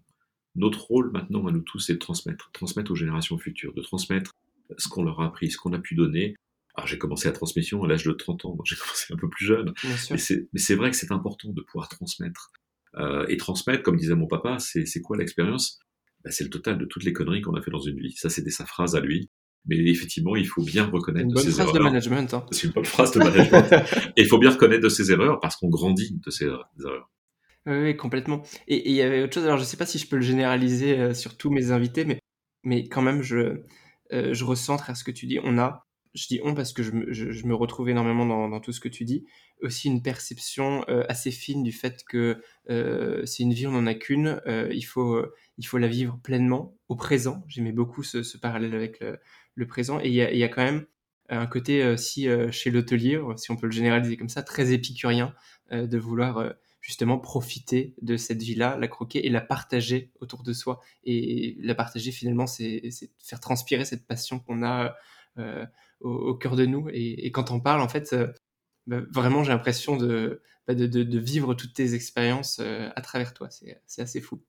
Notre rôle maintenant à nous tous, c'est de transmettre, transmettre aux générations futures, de transmettre ce qu'on leur a appris, ce qu'on a pu donner. Alors j'ai commencé la transmission à l'âge de 30 ans, j'ai commencé un peu plus jeune, mais c'est vrai que c'est important de pouvoir transmettre. Euh, et transmettre, comme disait mon papa, c'est quoi l'expérience? Ben, C'est le total de toutes les conneries qu'on a fait dans une vie. Ça, c'était sa phrase à lui. Mais effectivement, il faut bien reconnaître de ses erreurs. De management, hein. C'est une bonne phrase de management. et il faut bien reconnaître de ses erreurs parce qu'on grandit de ses erreurs. Oui, complètement. Et il y avait autre chose, alors je ne sais pas si je peux le généraliser euh, sur tous mes invités, mais, mais quand même, je, euh, je recentre à ce que tu dis. On a, je dis on parce que je me, je, retrouve énormément dans, tout ce que tu dis, aussi une perception euh, assez fine du fait que c'est une vie, on n'en a qu'une, il, faut, il faut la vivre pleinement, au présent. J'aimais beaucoup ce, parallèle avec le, présent. Et il y a, y a, quand même un côté, si chez l'hôtelier, si on peut le généraliser comme ça, très épicurien, de vouloir justement profiter de cette vie-là, la croquer et la partager autour de soi. Et la partager finalement, c'est faire transpirer cette passion qu'on a euh, au, cœur de nous. Et, quand on parle, en fait, euh, bah, vraiment, j'ai l'impression bah, de, de, vivre toutes tes expériences euh, à travers toi. C'est assez fou.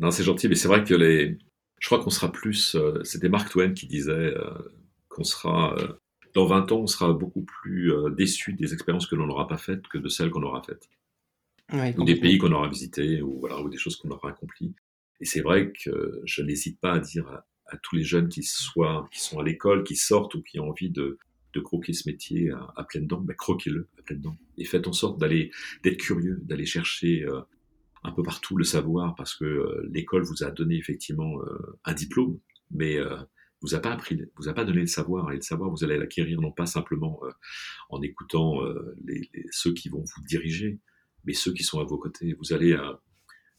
Non, c'est gentil, mais c'est vrai que les... je crois qu'on sera plus. C'était Mark Twain qui disait qu'on sera. dans 20 ans, on sera beaucoup plus déçu des expériences que l'on n'aura pas faites que de celles qu'on aura faites ou des pays qu'on aura visités, ou, voilà, ou des choses qu'on aura accomplies. Et c'est vrai que je n'hésite pas à dire à, tous les jeunes qui, soient, qui sont à l'école, qui sortent ou qui ont envie de, de croquer ce métier à, à pleines dents, ben croquez-le à pleines dents. Et faites en sorte d'aller, d'être curieux, d'aller chercher euh, un peu partout le savoir, parce que euh, l'école vous a donné effectivement euh, un diplôme, mais vous a pas appris, vous a pas donné le savoir. Et le savoir, vous allez l'acquérir non pas simplement en écoutant ceux qui vont vous diriger, mais ceux qui sont à vos côtés. Vous allez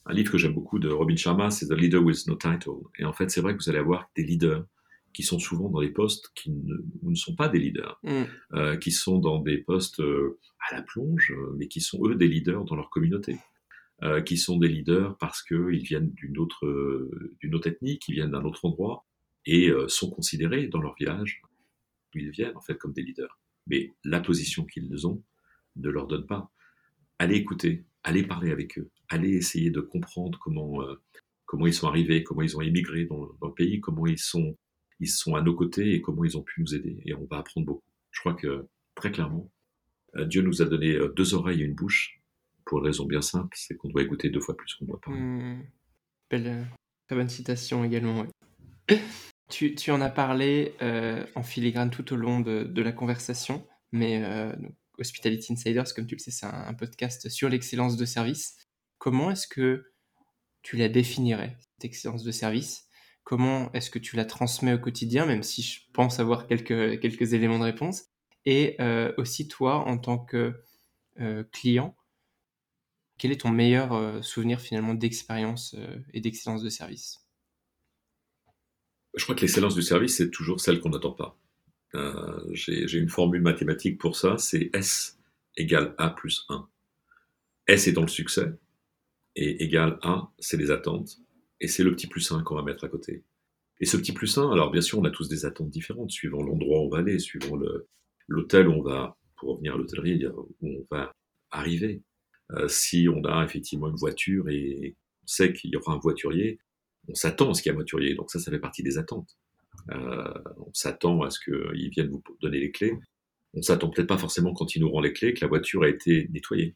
un livre que j'aime beaucoup de Robin Sharma, c'est The Leader with No Title. Et en fait, c'est vrai que vous allez avoir des leaders qui sont souvent dans des postes qui ne, ne sont pas des leaders, mm. euh, qui sont dans des postes euh, à la plonge, mais qui sont eux des leaders dans leur communauté, euh, qui sont des leaders parce qu'ils viennent d'une autre, d'une autre ethnie, qui viennent d'un autre endroit et sont considérés dans leur village où ils viennent en fait comme des leaders. Mais la position qu'ils ont ne leur donne pas. Allez écouter, allez parler avec eux, allez essayer de comprendre comment comment ils sont arrivés, comment ils ont émigré dans, dans, le pays, comment ils sont ils sont à nos côtés et comment ils ont pu nous aider. Et on va apprendre beaucoup. Je crois que, très clairement, euh, Dieu nous a donné euh, deux oreilles et une bouche pour une raison bien simple, c'est qu'on doit écouter deux fois plus qu'on doit parler. Mmh. Belle, euh, très bonne citation également. tu, tu, en as parlé en filigrane tout au long de, la conversation, mais Hospitality Insiders, comme tu le sais, c'est un podcast sur l'excellence de service. Comment est-ce que tu la définirais, cette excellence de service? Comment est-ce que tu la transmets au quotidien, même si je pense avoir quelques, éléments de réponse? Et euh, aussi toi, en tant que euh, client, quel est ton meilleur euh, souvenir finalement d'expérience et d'excellence de service? Je crois que l'excellence du service, c'est toujours celle qu'on n'attend pas. J'ai une formule mathématique pour ça, c'est S égale A plus 1. S étant le succès, et égale A, c'est les attentes, et c'est le petit plus 1 qu'on va mettre à côté. Et ce petit plus 1, alors bien sûr, on a tous des attentes différentes, suivant l'endroit où on va aller, suivant l'hôtel où on va, pour revenir à l'hôtellerie, où on va arriver. Euh, si on a effectivement une voiture et on sait qu'il y aura un voiturier, on s'attend à ce qu'il y ait un voiturier. Donc ça, ça fait partie des attentes. Euh, on s'attend à ce qu'il vienne vous donner les clés. On s'attend peut-être pas forcément quand il nous rend les clés que la voiture a été nettoyée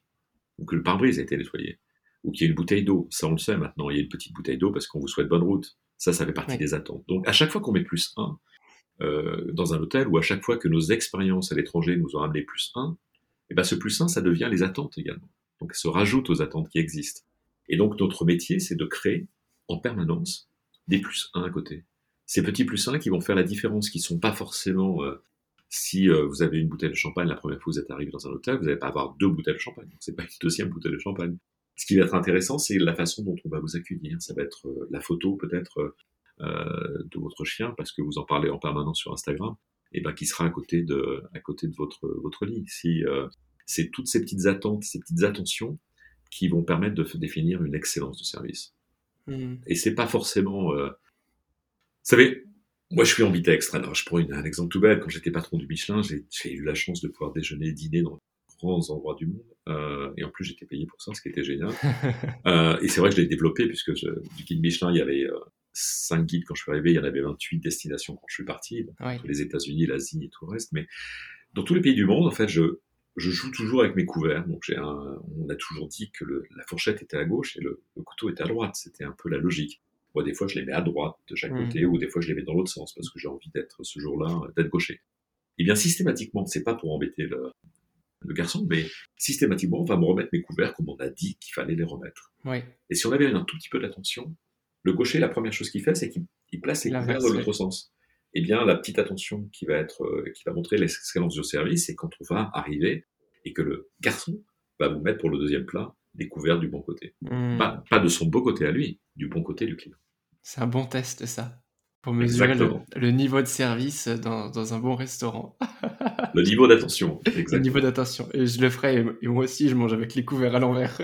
ou que le pare-brise a été nettoyé ou qu'il y ait une bouteille d'eau. Ça, on le sait maintenant. Il y a une petite bouteille d'eau parce qu'on vous souhaite bonne route. Ça, ça fait partie des attentes. Donc, à chaque fois qu'on met plus 1 euh, dans un hôtel, ou à chaque fois que nos expériences à l'étranger nous ont amené plus 1, et ben ce plus 1, ça devient les attentes également. Donc, ça se rajoute aux attentes qui existent. Et donc, notre métier, c'est de créer en permanence des plus 1 à côté. Ces petits plus 1 qui vont faire la différence, qui sont pas forcément... Euh, si euh, vous avez une bouteille de champagne la première fois que vous êtes arrivé dans un hôtel, vous n'allez pas avoir deux bouteilles de champagne. C'est pas une deuxième bouteille de champagne. Ce qui va être intéressant, c'est la façon dont on va vous accueillir. Ça va être euh, la photo peut-être euh, de votre chien, parce que vous en parlez en permanence sur Instagram, et ben qui sera à côté de, à côté de votre, votre lit. Si euh, c'est toutes ces petites attentes, ces petites attentions qui vont permettre de définir une excellence de service. Mmh. Et c'est pas forcément. Vous savez, moi, je suis ambidextre. Alors, je prends un exemple tout bête. Quand j'étais patron du Michelin, j'ai eu la chance de pouvoir déjeuner, dîner dans grands endroits du monde. Euh, et en plus, j'étais payé pour ça, ce qui était génial. euh, et c'est vrai que je l'ai développé, puisque je, du guide Michelin, il y avait euh, 5 guides quand je suis arrivé, il y en avait 28 destinations quand je suis parti, les États-Unis, l'Asie et tout le reste. Mais dans tous les pays du monde, en fait, je, je joue toujours avec mes couverts. Donc, j'ai on a toujours dit que le, la fourchette était à gauche et le, le couteau était à droite. C'était un peu la logique. Moi, des fois, je les mets à droite de chaque mmh. côté, ou des fois, je les mets dans l'autre sens parce que j'ai envie d'être ce jour-là, d'être gaucher. Et eh bien, systématiquement, c'est pas pour embêter le, le garçon, mais systématiquement, on va me remettre mes couverts comme on a dit qu'il fallait les remettre. Et si on avait un tout petit peu d'attention, le gaucher, la première chose qu'il fait, c'est qu'il place les couverts dans l'autre sens. Eh bien, la petite attention qui va être, euh, qui va montrer l'excellence du service, c'est quand on va arriver et que le garçon va vous mettre pour le deuxième plat les couverts du bon côté. Hmm. Pas, pas de son beau côté à lui, du bon côté du client. C'est un bon test, ça pour mesurer le, niveau de service dans, dans un bon restaurant. le niveau d'attention. Le niveau d'attention. Et je le ferai, et moi aussi, je mange avec les couverts à l'envers.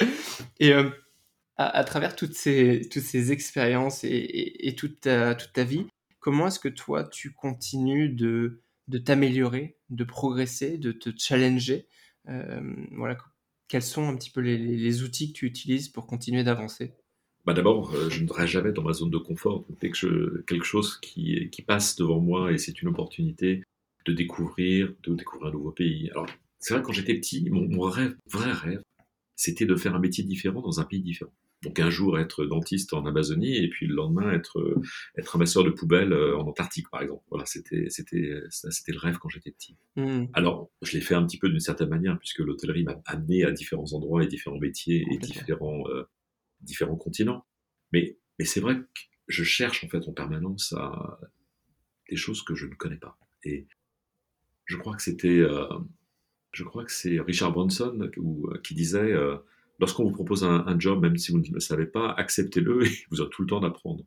et euh, à, travers toutes ces, toutes ces expériences et, et, toute, ta, toute ta vie, comment est-ce que toi, tu continues de, de t'améliorer, de progresser, de te challenger euh, voilà, Quels sont un petit peu les, les outils que tu utilises pour continuer d'avancer? Bah d'abord, euh, je ne serai jamais dans ma zone de confort. Dès que je, quelque chose qui, qui passe devant moi et c'est une opportunité de découvrir, de découvrir un nouveau pays. Alors, c'est vrai, quand j'étais petit, mon, rêve, vrai rêve, c'était de faire un métier différent dans un pays différent. Donc un jour être dentiste en Amazonie et puis le lendemain être être ramasseur de poubelles en Antarctique par exemple. Voilà, c'était c'était c'était le rêve quand j'étais petit. Mmh. Alors je l'ai fait un petit peu d'une certaine manière puisque l'hôtellerie m'a amené à différents endroits et différents métiers et différents différents continents. Mais mais c'est vrai que je cherche en fait en permanence à des choses que je ne connais pas. Et je crois que c'était je crois que c'est Richard Branson qui disait lorsqu'on vous propose un, job, même si vous ne le savez pas, acceptez-le et vous aurez tout le temps d'apprendre.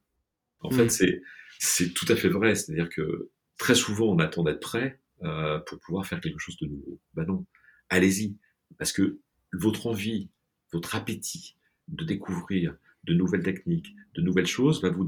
En fait, c'est, c'est tout à fait vrai. C'est-à-dire que très souvent, on attend d'être prêt euh, pour pouvoir faire quelque chose de nouveau. Ben non, allez-y. Parce que votre envie, votre appétit de découvrir de nouvelles techniques, de nouvelles choses, va vous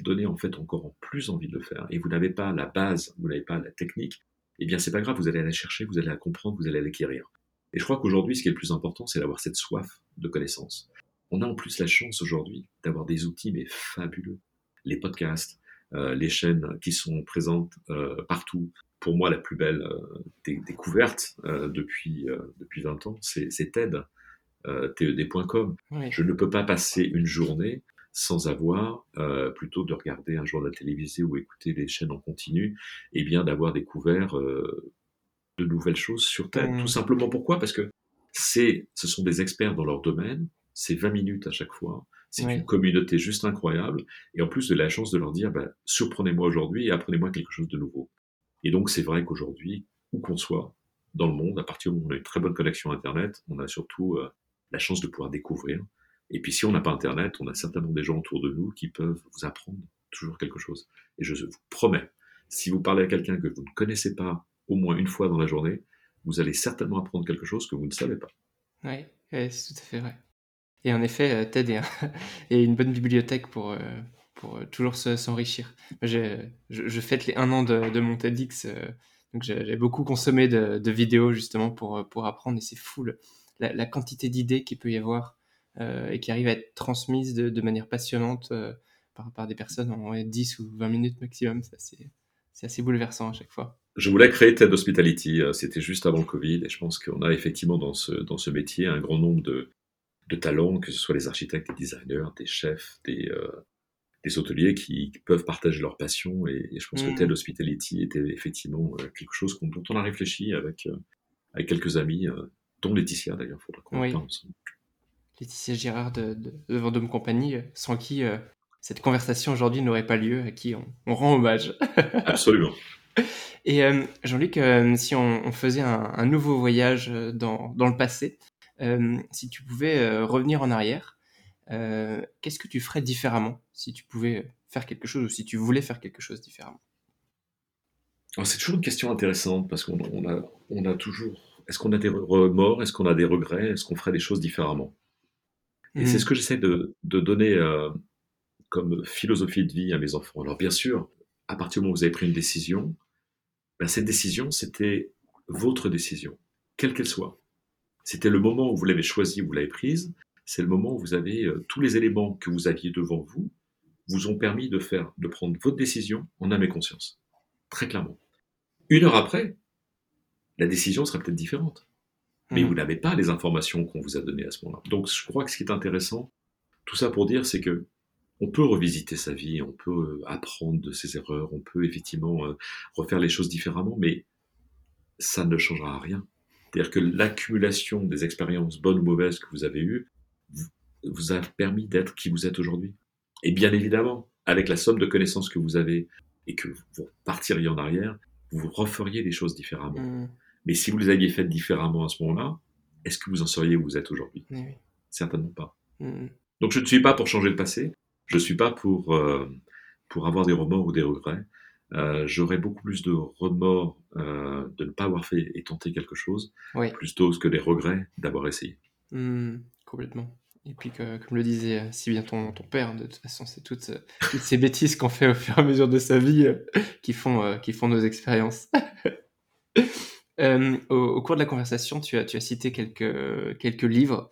donner en fait encore plus envie de le faire. Et vous n'avez pas la base, vous n'avez pas la technique, eh bien c'est pas grave, vous allez la chercher, vous allez la comprendre, vous allez l'acquérir. Et je crois qu'aujourd'hui, ce qui est le plus important, c'est d'avoir cette soif de connaissances. On a en plus la chance aujourd'hui d'avoir des outils mais fabuleux. Les podcasts, euh, les chaînes qui sont présentes euh, partout. Pour moi, la plus belle euh, découverte depuis, depuis 20 ans, c'est TED, TED.com. Je ne peux pas passer une journée sans avoir, plutôt de regarder un journal télévisé ou écouter les chaînes en continu, et eh bien d'avoir découvert de nouvelles choses sur Terre. Tout mmh. simplement pourquoi? Parce que c'est, ce sont des experts dans leur domaine, c'est 20 minutes à chaque fois, c'est une communauté juste incroyable, et en plus de la chance de leur dire, bah, surprenez-moi aujourd'hui et apprenez-moi quelque chose de nouveau. Et donc c'est vrai qu'aujourd'hui, où qu'on soit dans le monde, à partir du moment où on a une très bonne connexion Internet, on a surtout euh, la chance de pouvoir découvrir. Et puis si on n'a pas Internet, on a certainement des gens autour de nous qui peuvent vous apprendre toujours quelque chose. Et je vous promets, si vous parlez à quelqu'un que vous ne connaissez pas au moins une fois dans la journée, vous allez certainement apprendre quelque chose que vous ne savez pas. Oui, c'est tout à fait vrai. Et en effet, euh, TED est, une bonne bibliothèque pour, euh, pour euh, toujours s'enrichir. Je, fête les un an de, mon TEDx, donc j'ai beaucoup consommé de, vidéos justement pour, pour apprendre, et c'est fou la, quantité d'idées qu'il peut y avoir et qui arrivent à être transmises de, manière passionnante par, par des personnes en 10 ou 20 minutes maximum. C'est assez bouleversant à chaque fois je voulais créer TED Hospitality, euh, c'était juste avant le Covid, et je pense qu'on a effectivement dans ce, dans ce métier un grand nombre de, de talents, que ce soit les architectes, des designers, des chefs, des, euh, des hôteliers qui, peuvent partager leur passion, et, je pense que mm. TED Hospitality était effectivement euh, quelque chose dont on a réfléchi avec, avec quelques amis, dont Laetitia d'ailleurs, il faudra qu'on oui. ensemble. Laetitia Girard de, de, de Vendôme Compagnie, sans qui cette conversation aujourd'hui n'aurait pas lieu, à qui on, on rend hommage. Absolument. Et euh, Jean-Luc, euh, si on, faisait un, nouveau voyage euh, dans, le passé, si tu pouvais revenir en arrière, qu'est-ce que tu ferais différemment si tu pouvais faire quelque chose ou si tu voulais faire quelque chose différemment? C'est toujours une question intéressante parce qu'on a, on a toujours. Est-ce qu'on a des remords Est-ce qu'on a des regrets Est-ce qu'on ferait des choses différemment? Et c'est mmh. ce que j'essaie de, de donner comme philosophie de vie à mes enfants. Alors bien sûr, à partir du moment où vous avez pris une décision, ben, cette décision, c'était votre décision, quelle qu'elle soit. C'était le moment où vous l'avez choisie, vous l'avez prise, c'est le moment où vous avez euh, tous les éléments que vous aviez devant vous, vous ont permis de faire, de prendre votre décision en âme et conscience. Très clairement. Une heure après, la décision sera peut-être différente. Mais mmh. vous n'avez pas les informations qu'on vous a données à ce moment-là. Donc je crois que ce qui est intéressant, tout ça pour dire, c'est que on peut revisiter sa vie, on peut euh, apprendre de ses erreurs, on peut effectivement euh, refaire les choses différemment, mais ça ne changera rien. C'est-à-dire que l'accumulation des expériences bonnes ou mauvaises que vous avez eues vous a permis d'être qui vous êtes aujourd'hui. Et bien évidemment, avec la somme de connaissances que vous avez et que vous partiriez en arrière, vous referiez les choses différemment. Mmh. Mais si vous les aviez faites différemment à ce moment-là, est-ce que vous en seriez où vous êtes aujourd'hui? Certainement pas. Mmh. Donc je ne suis pas pour changer le passé, je ne suis pas pour, euh, pour avoir des remords ou des regrets. Euh, j'aurais beaucoup plus de remords euh, de ne pas avoir fait et tenté quelque chose, plutôt que des regrets d'avoir essayé. Mmh, complètement. Et puis, que, comme le disait si bien ton, ton père, de toute façon, c'est toutes, toutes, ces bêtises qu'on fait au fur et à mesure de sa vie qui, font, qui font nos expériences. au, au, cours de la conversation, tu as, cité quelques, livres.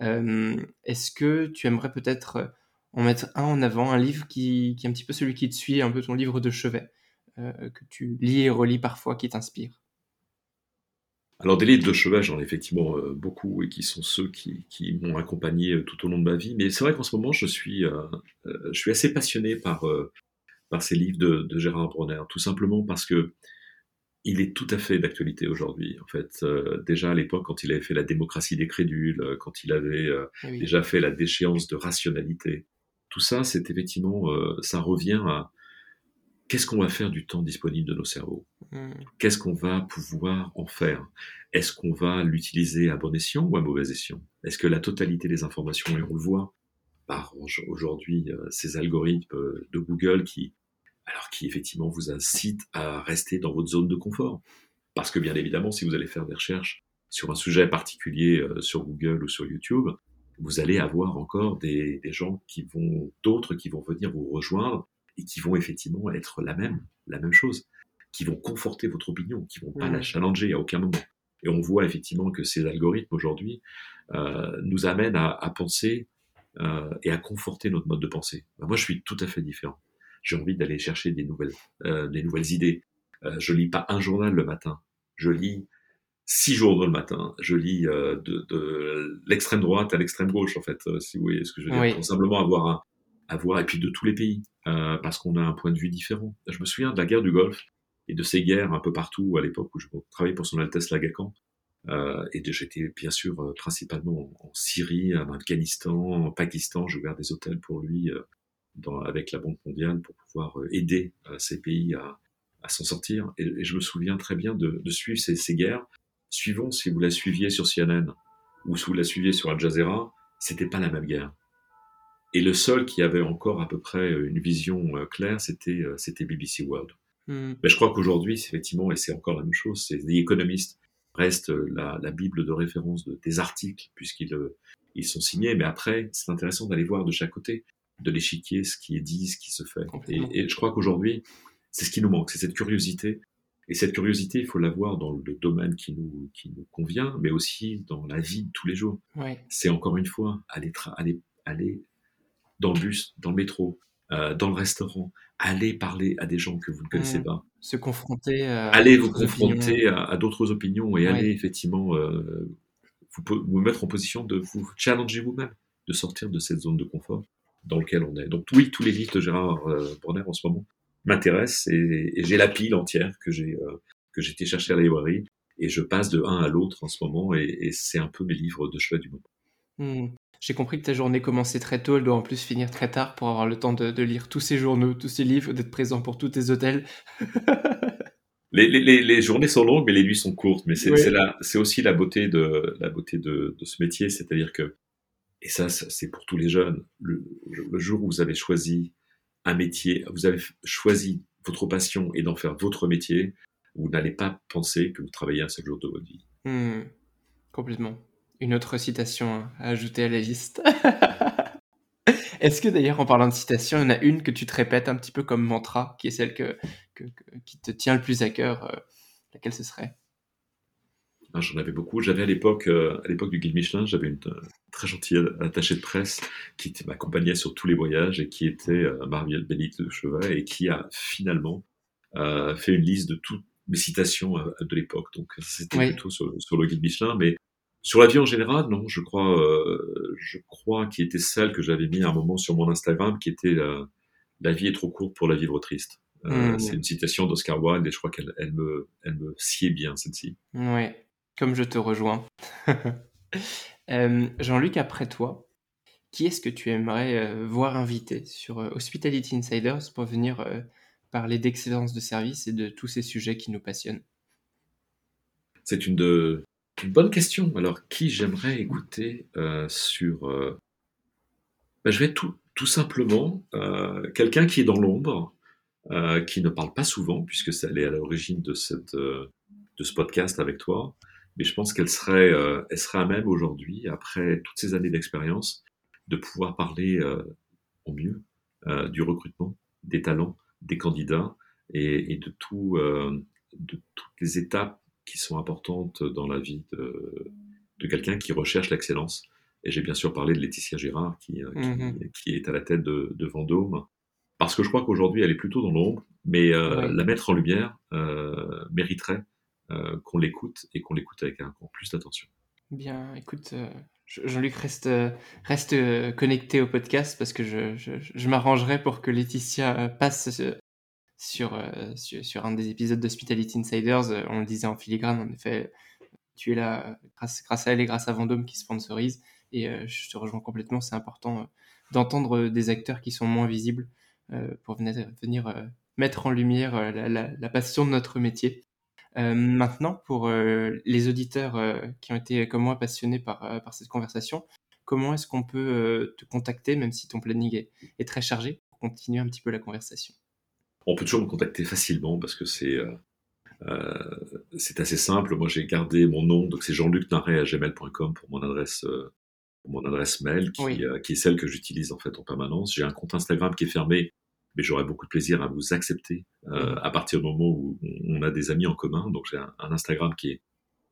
Est-ce que tu aimerais peut-être en mettre un en avant, un livre qui, est un petit peu celui qui te suit, un peu ton livre de chevet, euh, que tu lis et relis parfois, qui t'inspire? Alors des livres de chevet, j'en ai effectivement euh, beaucoup et qui sont ceux qui, m'ont accompagné euh, tout au long de ma vie. Mais c'est vrai qu'en ce moment, je suis, euh, euh, assez passionné par, euh, par ces livres de, de Gérard Bronner, tout simplement parce que il est tout à fait d'actualité aujourd'hui. En fait, euh, déjà à l'époque, quand il avait fait la démocratie des crédules, euh, quand il avait euh, Eh oui. déjà fait la déchéance de rationalité, tout ça, c'est effectivement, euh, ça revient à qu'est-ce qu'on va faire du temps disponible de nos cerveaux? Mm. Qu'est-ce qu'on va pouvoir en faire? Est-ce qu'on va l'utiliser à bon escient ou à mauvais escient? Est-ce que la totalité des informations, et on le voit par aujourd'hui ces algorithmes de Google qui, alors qui effectivement vous incitent à rester dans votre zone de confort, parce que bien évidemment, si vous allez faire des recherches sur un sujet particulier euh, sur Google ou sur YouTube, vous allez avoir encore des, des gens qui vont, d'autres qui vont venir vous rejoindre et qui vont effectivement être la même, la même chose, qui vont conforter votre opinion, qui vont pas la challenger à aucun moment. Et on voit effectivement que ces algorithmes aujourd'hui euh, nous amènent à, à penser euh, et à conforter notre mode de pensée. Ben, moi, je suis tout à fait différent. J'ai envie d'aller chercher des nouvelles, euh, des nouvelles idées. Euh, je lis pas un journal le matin. Je lis six journaux le matin. Je lis euh, de, de l'extrême droite à l'extrême gauche, en fait, euh, si vous voyez ce que je veux dire. Oui. Pour simplement avoir un, avoir, et puis de tous les pays, euh, parce qu'on a un point de vue différent. Je me souviens de la guerre du Golfe et de ces guerres un peu partout à l'époque où je travaillais pour son Altesse Lagacan. Euh, et j'étais bien sûr euh, principalement en, en Syrie, en Afghanistan, en Pakistan. J'ai ouvert des hôtels pour lui euh, dans, avec la Banque mondiale pour pouvoir euh, aider euh, ces pays à, à s'en sortir. Et, et je me souviens très bien de, de suivre ces, ces guerres. Suivons si vous la suiviez sur CNN ou si vous la suiviez sur Al Jazeera, c'était pas la même guerre. Et le seul qui avait encore à peu près une vision euh, claire, c'était euh, c'était BBC World. Mm. Mais je crois qu'aujourd'hui, effectivement, et c'est encore la même chose, c'est The Economist reste euh, la, la bible de référence de, des articles, puisqu'ils euh, ils sont signés. Mais après, c'est intéressant d'aller voir de chaque côté de l'échiquier ce qui est dit, ce qui se fait. Et, je crois qu'aujourd'hui, c'est ce qui nous manque, c'est cette curiosité. Et cette curiosité, il faut l'avoir dans le domaine qui nous, qui nous convient, mais aussi dans la vie de tous les jours. Ouais. C'est encore une fois aller, aller, aller dans le bus, dans le métro, euh, dans le restaurant, aller parler à des gens que vous ne connaissez pas Se confronter à allez vous opinions. confronter à, à d'autres opinions et Ouais. allez effectivement euh, vous, vous mettre en position de vous challenger vous-même, de sortir de cette zone de confort dans lequel on est. Donc oui, tous les livres de Gérard euh, Bronner en ce moment m'intéressent et, et j'ai la pile entière que j'ai euh, que été chercher à la librairie et je passe de un à l'autre en ce moment et, et c'est un peu mes livres de chevet du moment. Hmm. J'ai compris que ta journée commençait très tôt, elle doit en plus finir très tard pour avoir le temps de, de lire tous ces journaux, tous ces livres, d'être présent pour tous tes hôtels. Les, les, les, les journées sont longues, mais les nuits sont courtes. Mais c'est c'est aussi la beauté de la beauté de, de ce métier, c'est-à-dire que et ça, c'est pour tous les jeunes. Le, jour où vous avez choisi un métier, vous avez choisi votre passion et d'en faire votre métier, vous n'allez pas penser que vous travaillez un seul jour de votre vie. Hmm. Complètement. Une autre citation hein, à ajouter à la liste. Est-ce que d'ailleurs, en parlant de citation, il y en a une que tu te répètes un petit peu comme mantra, qui est celle que- qui te tient le plus à cœur euh, Laquelle ce serait? Hein, J'en avais beaucoup. J'avais à l'époque, euh, à l'époque du guide Michelin, j'avais une euh, très gentille attachée de presse qui m'accompagnait sur tous les voyages et qui était euh, Marielle Bénédicte de Chevet et qui a finalement euh, fait une liste de toutes mes citations de l'époque. Donc c'était Oui. plutôt sur, sur le guide Michelin, mais sur la vie en général, non, je crois, je crois qu'il était celle que j'avais mis à un moment sur mon Instagram, qui était la vie est trop courte pour la vivre triste. Mhm. C'est une citation d'Oscar Wilde et je crois qu'elle elle me, elle me sied bien celle-ci. Ouais, comme je te rejoins. Euh, Jean-Luc, après toi, qui est-ce que tu aimerais euh, voir invité sur euh, Hospitality Insiders pour venir parler d'excellence de service et de tous ces sujets qui nous passionnent? C'est une, bonne question. Alors, qui j'aimerais écouter sur... ben, je vais tout, simplement quelqu'un qui est dans l'ombre, qui ne parle pas souvent, puisque c'est elle est à l'origine de, de ce podcast avec toi. Mais je pense qu'elle serait, euh, elle serait à même aujourd'hui, après toutes ces années d'expérience, de pouvoir parler euh, au mieux euh, du recrutement, des talents, des candidats et, et de, tout, de toutes les étapes qui sont importantes dans la vie de, de quelqu'un qui recherche l'excellence. Et j'ai bien sûr parlé de Laetitia Gérard, qui, qui, qui est à la tête de, de Vendôme, parce que je crois qu'aujourd'hui, elle est plutôt dans l'ombre, mais Ouais. la mettre en lumière mériterait qu'on l'écoute et qu'on l'écoute avec encore plus d'attention. Bien, écoute, Jean-Luc reste, reste connecté au podcast parce que je, je, m'arrangerai pour que Laetitia passe sur, un des épisodes d'Hospitality Insiders. On le disait en filigrane, en effet, tu es là grâce, à elle et grâce à Vendôme qui sponsorise. Et je te rejoins complètement, c'est important d'entendre des acteurs qui sont moins visibles pour venir, mettre en lumière la, passion de notre métier. Euh, maintenant, pour euh, les auditeurs euh, qui ont été comme moi passionnés par, par cette conversation, comment est-ce qu'on peut te contacter, même si ton planning est, est, très chargé, pour continuer un petit peu la conversation? On peut toujours me contacter facilement parce que c'est c'est assez simple. Moi, j'ai gardé mon nom, donc c'est jean-luc à gmail.com pour mon adresse mon adresse mail qui, qui est celle que j'utilise en fait en permanence. J'ai un compte Instagram qui est fermé mais j'aurais beaucoup de plaisir à vous accepter euh, à partir du moment où on a des amis en commun. Donc j'ai un, Instagram qui est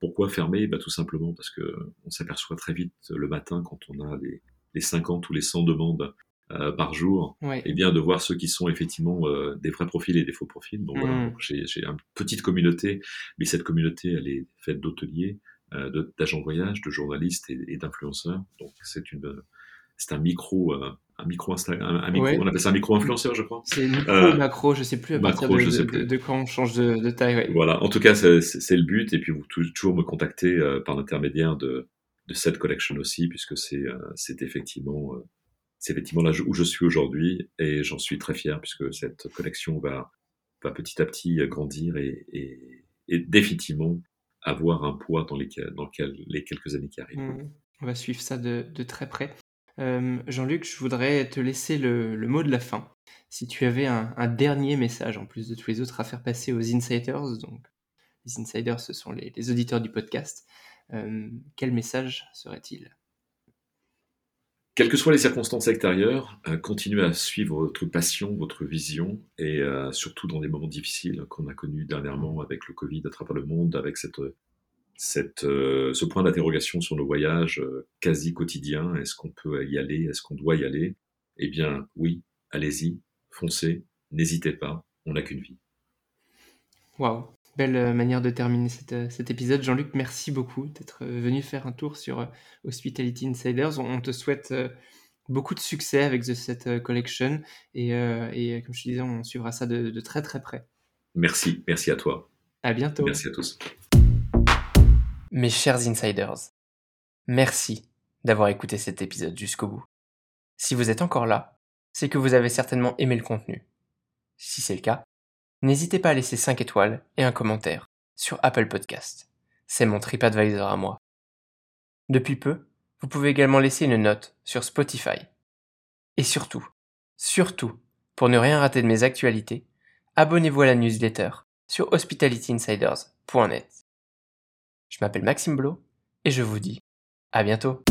pourquoi fermé bah, Tout simplement parce que on s'aperçoit très vite le matin quand on a les, les 50 ou les 100 demandes euh, par jour, et eh bien de voir ceux qui sont effectivement euh, des vrais profils et des faux profils. Donc voilà, mmh. j'ai une petite communauté, mais cette communauté elle est faite d'hôteliers, euh, d'agents de voyage, de journalistes et, et d'influenceurs. Donc c'est une c'est un micro euh, un micro un, micro, on appelle ça un micro influenceur, je crois. C'est micro euh, macro, je sais plus à partir de, sais plus. De, quand on change de, taille. Voilà, en tout cas, c'est le but. Et puis, vous pouvez toujours me contacter euh, par l'intermédiaire de, de cette collection aussi, puisque c'est c'est effectivement, c'est effectivement là où je suis aujourd'hui. Et j'en suis très fier, puisque cette collection va, va petit à petit grandir et, et, et définitivement avoir un poids dans les, dans les quelques années qui arrivent. Mmh. On va suivre ça de, de très près. Euh, Jean-Luc, je voudrais te laisser le, mot de la fin. Si tu avais un, dernier message, en plus de tous les autres, à faire passer aux insiders, donc les insiders, ce sont les, auditeurs du podcast, euh, quel message serait-il? Quelles que soient les circonstances extérieures, euh, continuez à suivre votre passion, votre vision, et surtout dans des moments difficiles qu'on a connus dernièrement avec le Covid à travers le monde, avec cette cette, euh, ce point d'interrogation sur nos voyages euh, quasi quotidiens. Est-ce qu'on peut y aller Est-ce qu'on doit y aller? Eh bien, oui, allez-y, foncez, n'hésitez pas, on n'a qu'une vie. Waouh, belle euh, manière de terminer cet épisode. Jean-Luc, merci beaucoup d'être venu faire un tour sur Hospitality Insiders. On te souhaite beaucoup de succès avec The Set Collection et, et, comme je te disais, on suivra ça de, de très très près. Merci, merci à toi. À bientôt. Merci à tous. Mes chers insiders, merci d'avoir écouté cet épisode jusqu'au bout. Si vous êtes encore là, c'est que vous avez certainement aimé le contenu. Si c'est le cas, n'hésitez pas à laisser 5 étoiles et un commentaire sur Apple Podcast. C'est mon TripAdvisor à moi. Depuis peu, vous pouvez également laisser une note sur Spotify. Et surtout, surtout, pour ne rien rater de mes actualités, abonnez-vous à la newsletter sur hospitalityinsiders.net. Je m'appelle Maxime Blo et je vous dis à bientôt.